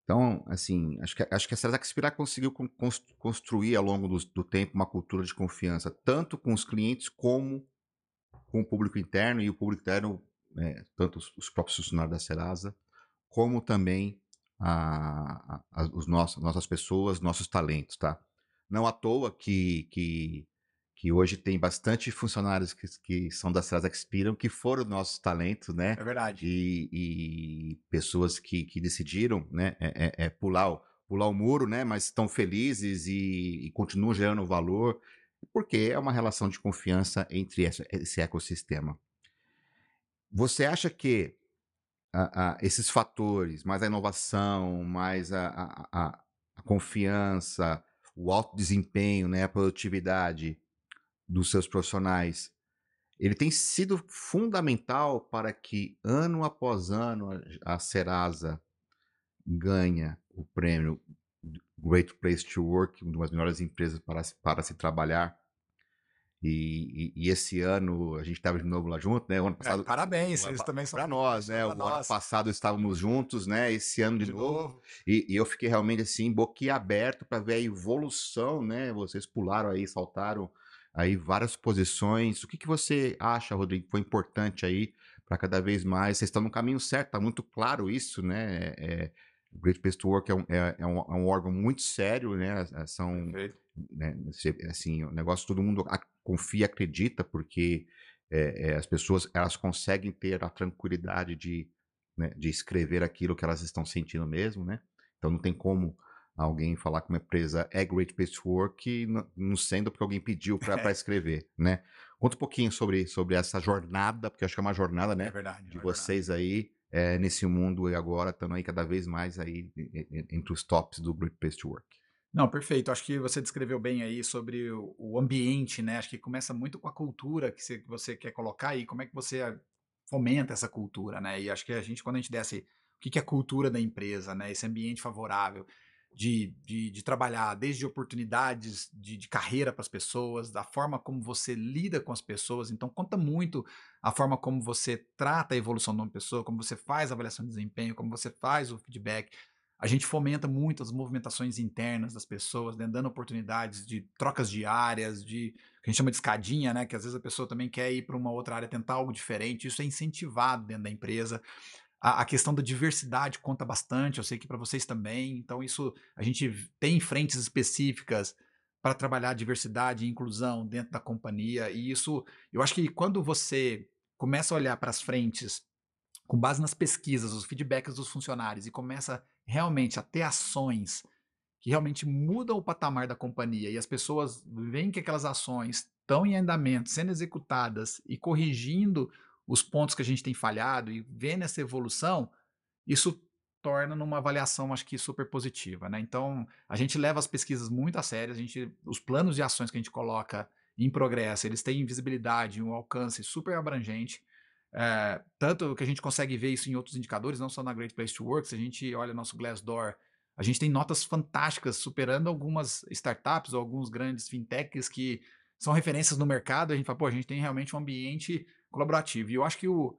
Então, assim, acho que, acho que a Serasa Expira conseguiu con- cons- construir ao longo do, do tempo uma cultura de confiança, tanto com os clientes como com o público interno, e o público interno, né, tanto os, os próprios funcionários da Serasa, como também a- a- os nossos, nossas pessoas, nossos talentos, tá? Não à toa que, que, que hoje tem bastante funcionários que, que são da Serasa Expiram, que foram nossos talentos, né? É verdade. E, e pessoas que, que decidiram né, é, é- é pular, o, pular o muro, né? Mas estão felizes e, e continuam gerando valor, porque é uma relação de confiança entre esse, esse ecossistema. Você acha que a- a- esses fatores, mais a inovação, mais a- a confiança, o alto desempenho, né, a produtividade dos seus profissionais, ele tem sido fundamental para que ano após ano a, Serasa ganha o prêmio Great Place to Work, uma das melhores empresas para, se- para se trabalhar. E, e- e esse ano a gente estava de novo lá junto, né? O ano É, passado, parabéns, Para vocês também são. nós, né? O ano nós. passado estávamos juntos, né? Esse ano de, De novo. novo. E, e eu fiquei realmente assim, boquiaberto para ver a evolução, né? Vocês pularam aí, saltaram aí várias posições. O que, que você acha, Rodrigo, que foi importante aí para cada vez mais? Vocês estão no caminho certo, tá muito claro isso, né? É, o Great Place to Work é um, é, é um, é um órgão muito sério, né? São né, assim, o negócio todo mundo confia, acredita, porque é, é, as pessoas elas conseguem ter a tranquilidade de, né, de escrever aquilo que elas estão sentindo mesmo, né? Então não tem como alguém falar que uma empresa é great place to work não, sendo porque alguém pediu para (laughs) escrever, né? Conta um pouquinho sobre, sobre essa jornada, porque acho que é uma jornada, É né? verdade. De é verdade. vocês aí é, nesse mundo e agora estando aí cada vez mais aí entre os tops do great place to work. Não, perfeito. Acho que você descreveu bem aí sobre o, ambiente, né? Acho que começa muito com a cultura que você, que você quer colocar e como é que você ah, fomenta essa cultura, né? E acho que a gente, quando a gente desce, o que, que é a cultura da empresa, né? Esse ambiente favorável de, de, de trabalhar desde oportunidades de, de carreira para as pessoas, da forma como você lida com as pessoas. Então, conta muito a forma como você trata a evolução de uma pessoa, como você faz a avaliação de desempenho, como você faz o feedback. A gente fomenta muito as movimentações internas das pessoas, né, dando oportunidades de trocas diárias, de que a gente chama de escadinha, né? Que às vezes a pessoa também quer ir para uma outra área, tentar algo diferente. Isso é incentivado dentro da empresa. A, a questão da diversidade conta bastante, eu sei que para vocês também. Então, isso a gente tem frentes específicas para trabalhar diversidade e inclusão dentro da companhia. E isso, eu acho que quando você começa a olhar para as frentes com base nas pesquisas, os feedbacks dos funcionários e começa realmente a ter ações que realmente mudam o patamar da companhia e as pessoas veem que aquelas ações estão em andamento, sendo executadas e corrigindo os pontos que a gente tem falhado e vendo essa evolução, isso torna numa avaliação, acho que super positiva, né? Então, a gente leva as pesquisas muito a sério, a gente, os planos de ações que a gente coloca em progresso, eles têm visibilidade, um alcance super abrangente. É, tanto que a gente consegue ver isso em outros indicadores, não só na Great Place to Work, se a gente olha nosso Glassdoor, a gente tem notas fantásticas, superando algumas startups ou alguns grandes fintechs que são referências no mercado. A gente fala, pô, a gente tem realmente um ambiente colaborativo. E eu acho que o,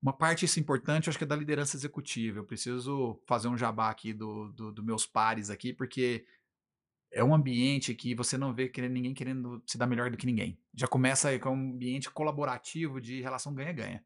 uma parte isso importante, eu acho que é da liderança executiva. Eu preciso fazer um jabá aqui dos do, do meus pares aqui, porque é um ambiente que você não vê querendo, ninguém querendo se dar melhor do que ninguém. Já começa com um ambiente colaborativo de relação ganha-ganha.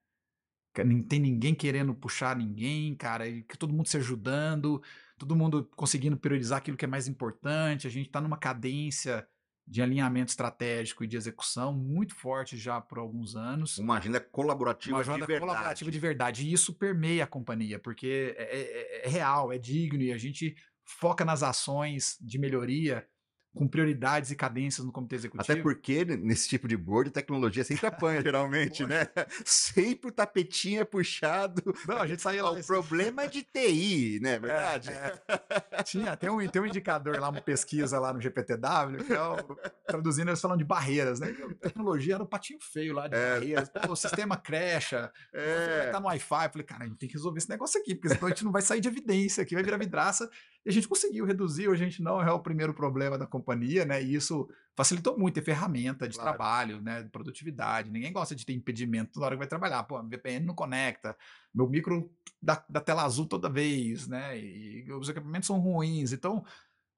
Não tem ninguém querendo puxar ninguém, cara, e que todo mundo se ajudando, todo mundo conseguindo priorizar aquilo que é mais importante. A gente está numa cadência de alinhamento estratégico e de execução muito forte já por alguns anos. Uma agenda colaborativa Uma agenda de verdade. colaborativa de verdade. E isso permeia a companhia, porque é, é- é real, é digno e a gente foca nas ações de melhoria com prioridades e cadências no comitê executivo. Até porque nesse tipo de board, a tecnologia sempre apanha, (laughs) geralmente, né? Sempre o tapetinho é puxado. Não, a gente saía lá. O problema é de TI, né? Verdade? É, tinha, tem, um, tem um indicador lá, uma pesquisa lá no GPTW, que é o, traduzindo, eles falam de barreiras, né? Tecnologia era o patinho feio lá de É. barreiras. Pô, o sistema crecha, É. tá no Wi-Fi. Eu falei, cara, a gente tem que resolver esse negócio aqui, porque senão a gente não vai sair de evidência aqui, vai virar vidraça. E a gente conseguiu reduzir, hoje a gente não é o primeiro problema da companhia, né? E isso facilitou muito, ter ferramenta de Claro. trabalho, né? De produtividade. Ninguém gosta de ter impedimento toda hora que vai trabalhar. Pô, VPN não conecta, meu micro da, da tela azul toda vez, né? E os equipamentos são ruins. Então,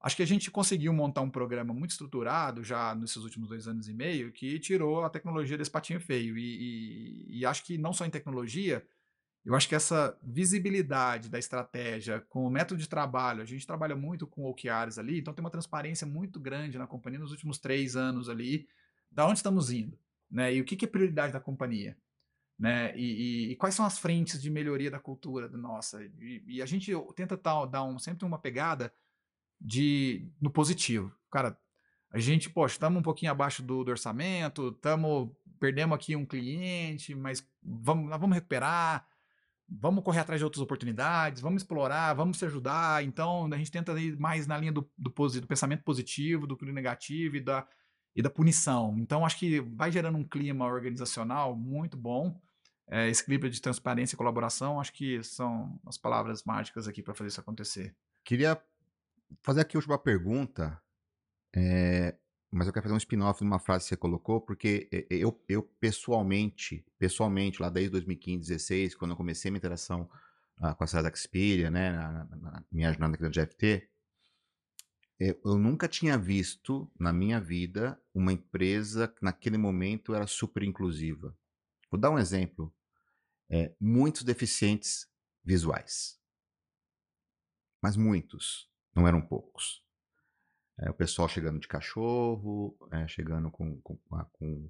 acho que a gente conseguiu montar um programa muito estruturado já nesses últimos dois anos e meio que tirou a tecnologia desse patinho feio. E, e- e acho que não só em tecnologia, eu acho que essa visibilidade da estratégia com o método de trabalho, a gente trabalha muito com OKRs ali, então tem uma transparência muito grande na companhia nos últimos três anos ali, da onde estamos indo, né? E o que, que é prioridade da companhia, né? E, e- e quais são as frentes de melhoria da cultura da nossa? E, e a gente tenta tal, dar um, sempre uma pegada de no positivo. Cara, a gente, poxa, estamos um pouquinho abaixo do, do orçamento, estamos perdemos aqui um cliente, mas vamos, nós vamos recuperar, vamos correr atrás de outras oportunidades, vamos explorar, vamos se ajudar. Então, a gente tenta ir mais na linha do, do, do pensamento positivo, do negativo e da, e da punição. Então, acho que vai gerando um clima organizacional muito bom. É, esse clima de transparência e colaboração, acho que são as palavras mágicas aqui para fazer isso acontecer. Queria fazer aqui a última pergunta, é, mas eu quero fazer um spin-off de uma frase que você colocou, porque é, é, eu, eu pessoalmente, pessoalmente, lá desde 2015, 2016, quando eu comecei minha interação ah, com a Sales Xperia, né, na, na- na minha jornada aqui na GFT, eu, eu nunca tinha visto na minha vida uma empresa que naquele momento era super inclusiva. Vou dar um exemplo. É, muitos deficientes visuais. Mas muitos, não eram poucos. É, o pessoal chegando de cachorro, é, chegando com, com, com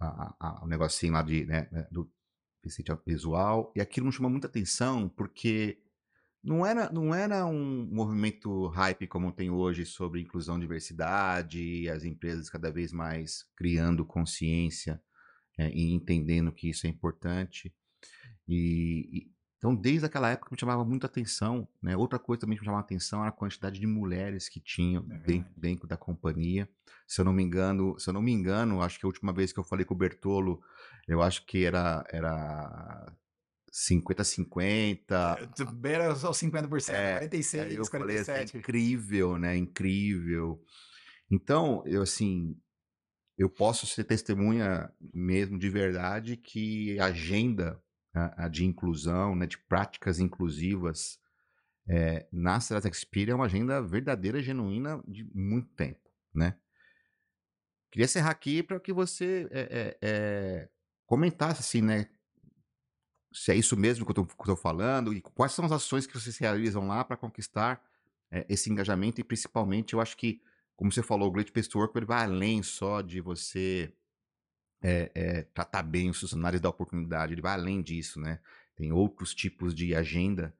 a- a- a- o negocinho lá de, né, né, do deficiente visual. E aquilo me chamou muita atenção porque não era, não era um movimento hype como tem hoje sobre inclusão diversidade, as empresas cada vez mais criando consciência é, e entendendo que isso é importante. E- então, desde aquela época me chamava muita atenção. Né? Outra coisa também que me chamava atenção era a quantidade de mulheres que tinham É dentro, dentro da companhia. Se eu não me engano, se eu não me engano, acho que a última vez que eu falei com o Bertolo, eu acho que era era 50-50. Beira só 50%, É, 46, Aí eu falei assim, 47. incrível, né? Incrível. Então, eu assim, eu posso ser testemunha mesmo de verdade que a agenda de inclusão, né, de práticas inclusivas é, na Serasa Experian é uma agenda verdadeira, genuína de muito tempo, né? Queria encerrar aqui para que você é, é, é, comentasse assim, né? Se é isso mesmo que eu estou falando e quais são as ações que vocês realizam lá para conquistar é, esse engajamento e principalmente eu acho que, como você falou, o Great Place to Work ele vai além só de você é, é, tratar bem os funcionários da oportunidade, ele vai além disso, né? Tem outros tipos de agenda,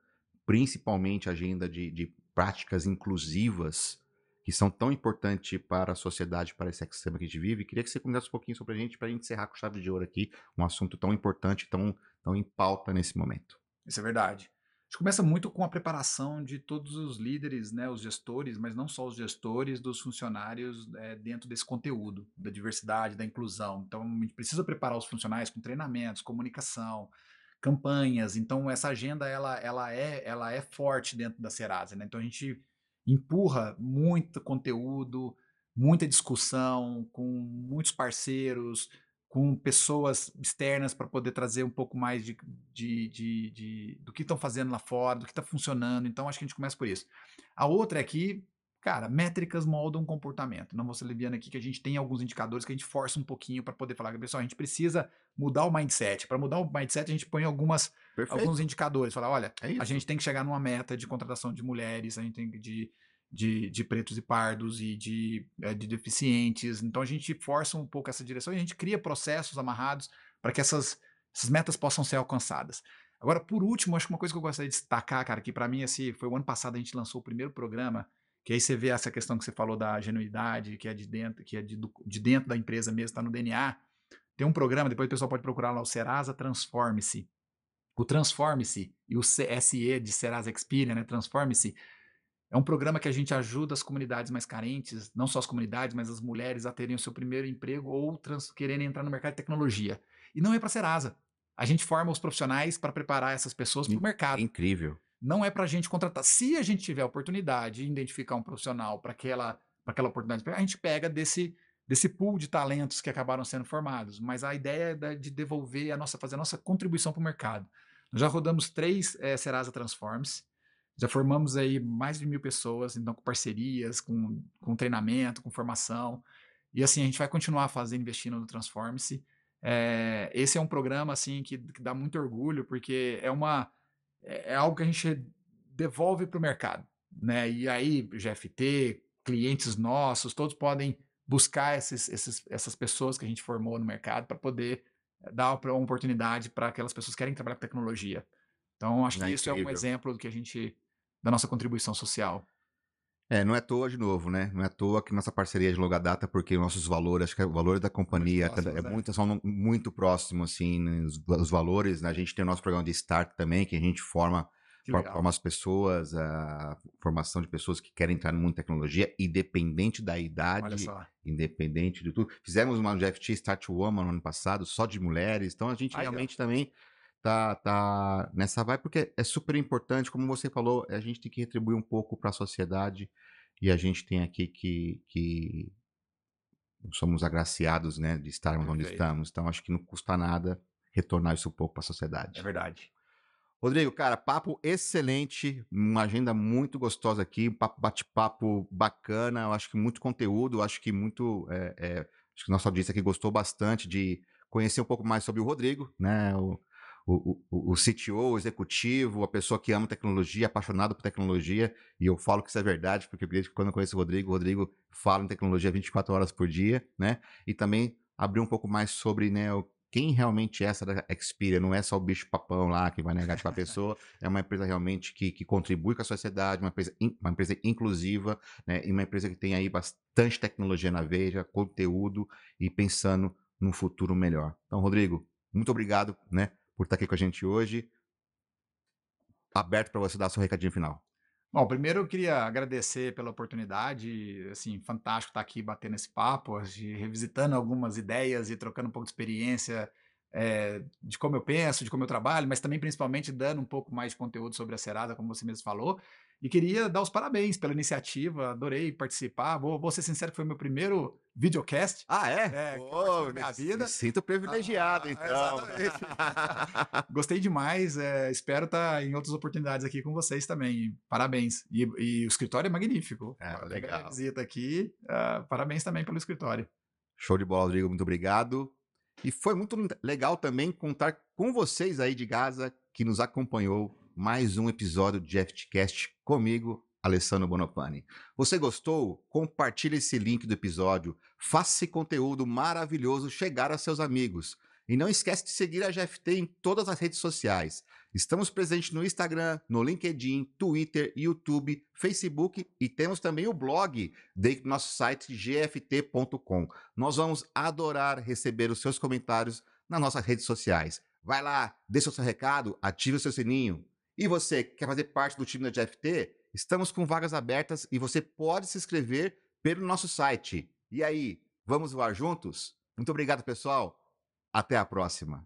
principalmente agenda de, de práticas inclusivas, que são tão importantes para a sociedade, para esse ecossistema que a gente vive. Queria que você comentasse um pouquinho sobre a gente, para a gente encerrar com chave de ouro aqui, um assunto tão importante, tão, tão em pauta nesse momento. Isso é verdade. Gente começa muito com a preparação de todos os líderes, né, os gestores, mas não só os gestores, dos funcionários é, dentro desse conteúdo, da diversidade, da inclusão. Então, a gente precisa preparar os funcionários com treinamentos, comunicação, campanhas. Então, essa agenda ela, ela, é, ela é forte dentro da Serasa. Né? Então, a gente empurra muito conteúdo, muita discussão com muitos parceiros, com pessoas externas para poder trazer um pouco mais de, de, de, de do que estão fazendo lá fora, do que está funcionando. Então, acho que a gente começa por isso. A outra é que, cara, métricas moldam comportamento. Não vou ser leviano aqui que a gente tem alguns indicadores que a gente força um pouquinho para poder falar, pessoal, a gente precisa mudar o mindset. Para mudar o mindset, a gente põe algumas, alguns indicadores. Falar, olha, É a gente tem que chegar numa meta de contratação de mulheres, a gente tem que de de, de pretos e pardos e de, é, de deficientes. Então a gente força um pouco essa direção e a gente cria processos amarrados para que essas, essas metas possam ser alcançadas. Agora, por último, acho que uma coisa que eu gostaria de destacar, cara, que para mim assim, foi o ano passado a gente lançou o primeiro programa, que aí você vê essa questão que você falou da genuidade, que é de dentro, que é de, de dentro da empresa mesmo, está no DNA. Tem um programa, depois o pessoal pode procurar lá, o Serasa Transforme-se. O Transforme-se e o CSE de Serasa Experian, né? Transforme-se é um programa que a gente ajuda as comunidades mais carentes, não só as comunidades, mas as mulheres a terem o seu primeiro emprego ou trans, quererem entrar no mercado de tecnologia. E não é para ser asa. A gente forma os profissionais para preparar essas pessoas para o mercado. Incrível. Não é para a gente contratar. Se a gente tiver a oportunidade de identificar um profissional para aquela, aquela oportunidade, a gente pega desse, desse pool de talentos que acabaram sendo formados. Mas a ideia é de devolver a nossa, fazer a nossa contribuição para o mercado. Nós já rodamos três é, Serasa Transforms já formamos aí mais de mil pessoas, então com parcerias, com, com treinamento, com formação. E assim, a gente vai continuar fazendo, investindo no Transforme-se. É, esse é um programa assim que, que, dá muito orgulho, porque é, uma, é, é algo que a gente devolve para o mercado. Né? E aí, GFT, clientes nossos, todos podem buscar esses, esses, essas pessoas que a gente formou no mercado para poder dar uma oportunidade para aquelas pessoas que querem trabalhar com tecnologia. Então, acho que é isso incrível. é um exemplo do que a gente da nossa contribuição social. É, não é à toa de novo, né? Não é à toa que nossa parceria é de longa data, porque nossos valores, acho que é o valor da companhia muito próximos, é, muito, são muito próximo, assim, né? os, os, valores, né? A gente tem o nosso programa de Start também, que a gente forma, forma as pessoas, a formação de pessoas que querem entrar no mundo de tecnologia, independente da idade, independente de tudo. Fizemos uma GFT Start Woman no ano passado, só de mulheres, então a gente Aí, realmente também tá, tá nessa vai, porque é super importante, como você falou, a gente tem que retribuir um pouco para a sociedade e a gente tem aqui que, que somos agraciados, né, de estarmos Perfeito. onde estamos. Então acho que não custa nada retornar isso um pouco para a sociedade. É verdade. Rodrigo, cara, papo excelente, uma agenda muito gostosa aqui, um bate-papo bacana, eu acho que muito conteúdo, acho que muito, é, é, acho que nossa audiência aqui gostou bastante de conhecer um pouco mais sobre o Rodrigo, né, o, o, o, o CTO, o executivo, a pessoa que ama tecnologia, apaixonado por tecnologia, e eu falo que isso é verdade, porque eu acredito que quando eu conheço o Rodrigo, o Rodrigo fala em tecnologia 24 horas por dia, né? E também abrir um pouco mais sobre, né, quem realmente é essa da Xperia, não é só o bicho papão lá que vai negar para a pessoa, (laughs) é uma empresa realmente que, que contribui com a sociedade, uma empresa, in, uma empresa inclusiva, né, e uma empresa que tem aí bastante tecnologia na veja, conteúdo e pensando num futuro melhor. Então, Rodrigo, muito obrigado, né, por estar aqui com a gente hoje. Aberto para você dar seu recadinho final. Bom, primeiro eu queria agradecer pela oportunidade, assim, fantástico estar aqui batendo esse papo, revisitando algumas ideias e trocando um pouco de experiência é, de como eu penso, de como eu trabalho, mas também principalmente dando um pouco mais de conteúdo sobre a Serasa, como você mesmo falou. E queria dar os parabéns pela iniciativa, adorei participar. Vou, vou ser sincero que foi meu primeiro videocast. Ah, é? é oh, minha vida. Me sinto privilegiado, ah, então. (laughs) Gostei demais. É, espero estar em outras oportunidades aqui com vocês também. Parabéns. E, e o escritório é magnífico. É, legal. visita aqui. Uh, parabéns também pelo escritório. Show de bola, Rodrigo. Muito obrigado. E foi muito legal também contar com vocês aí de Gaza que nos acompanhou mais um episódio de FTCast comigo, Alessandro Bonopani. Você gostou? Compartilhe esse link do episódio, faça esse conteúdo maravilhoso chegar a seus amigos. E não esquece de seguir a GFT em todas as redes sociais. Estamos presentes no Instagram, no LinkedIn, Twitter, YouTube, Facebook e temos também o blog dentro do nosso site gft.com. Nós vamos adorar receber os seus comentários nas nossas redes sociais. Vai lá, deixa o seu recado, ative o seu sininho. E você quer fazer parte do time da GFT? Estamos com vagas abertas e você pode se inscrever pelo nosso site. E aí, vamos voar juntos? Muito obrigado, pessoal. Até a próxima.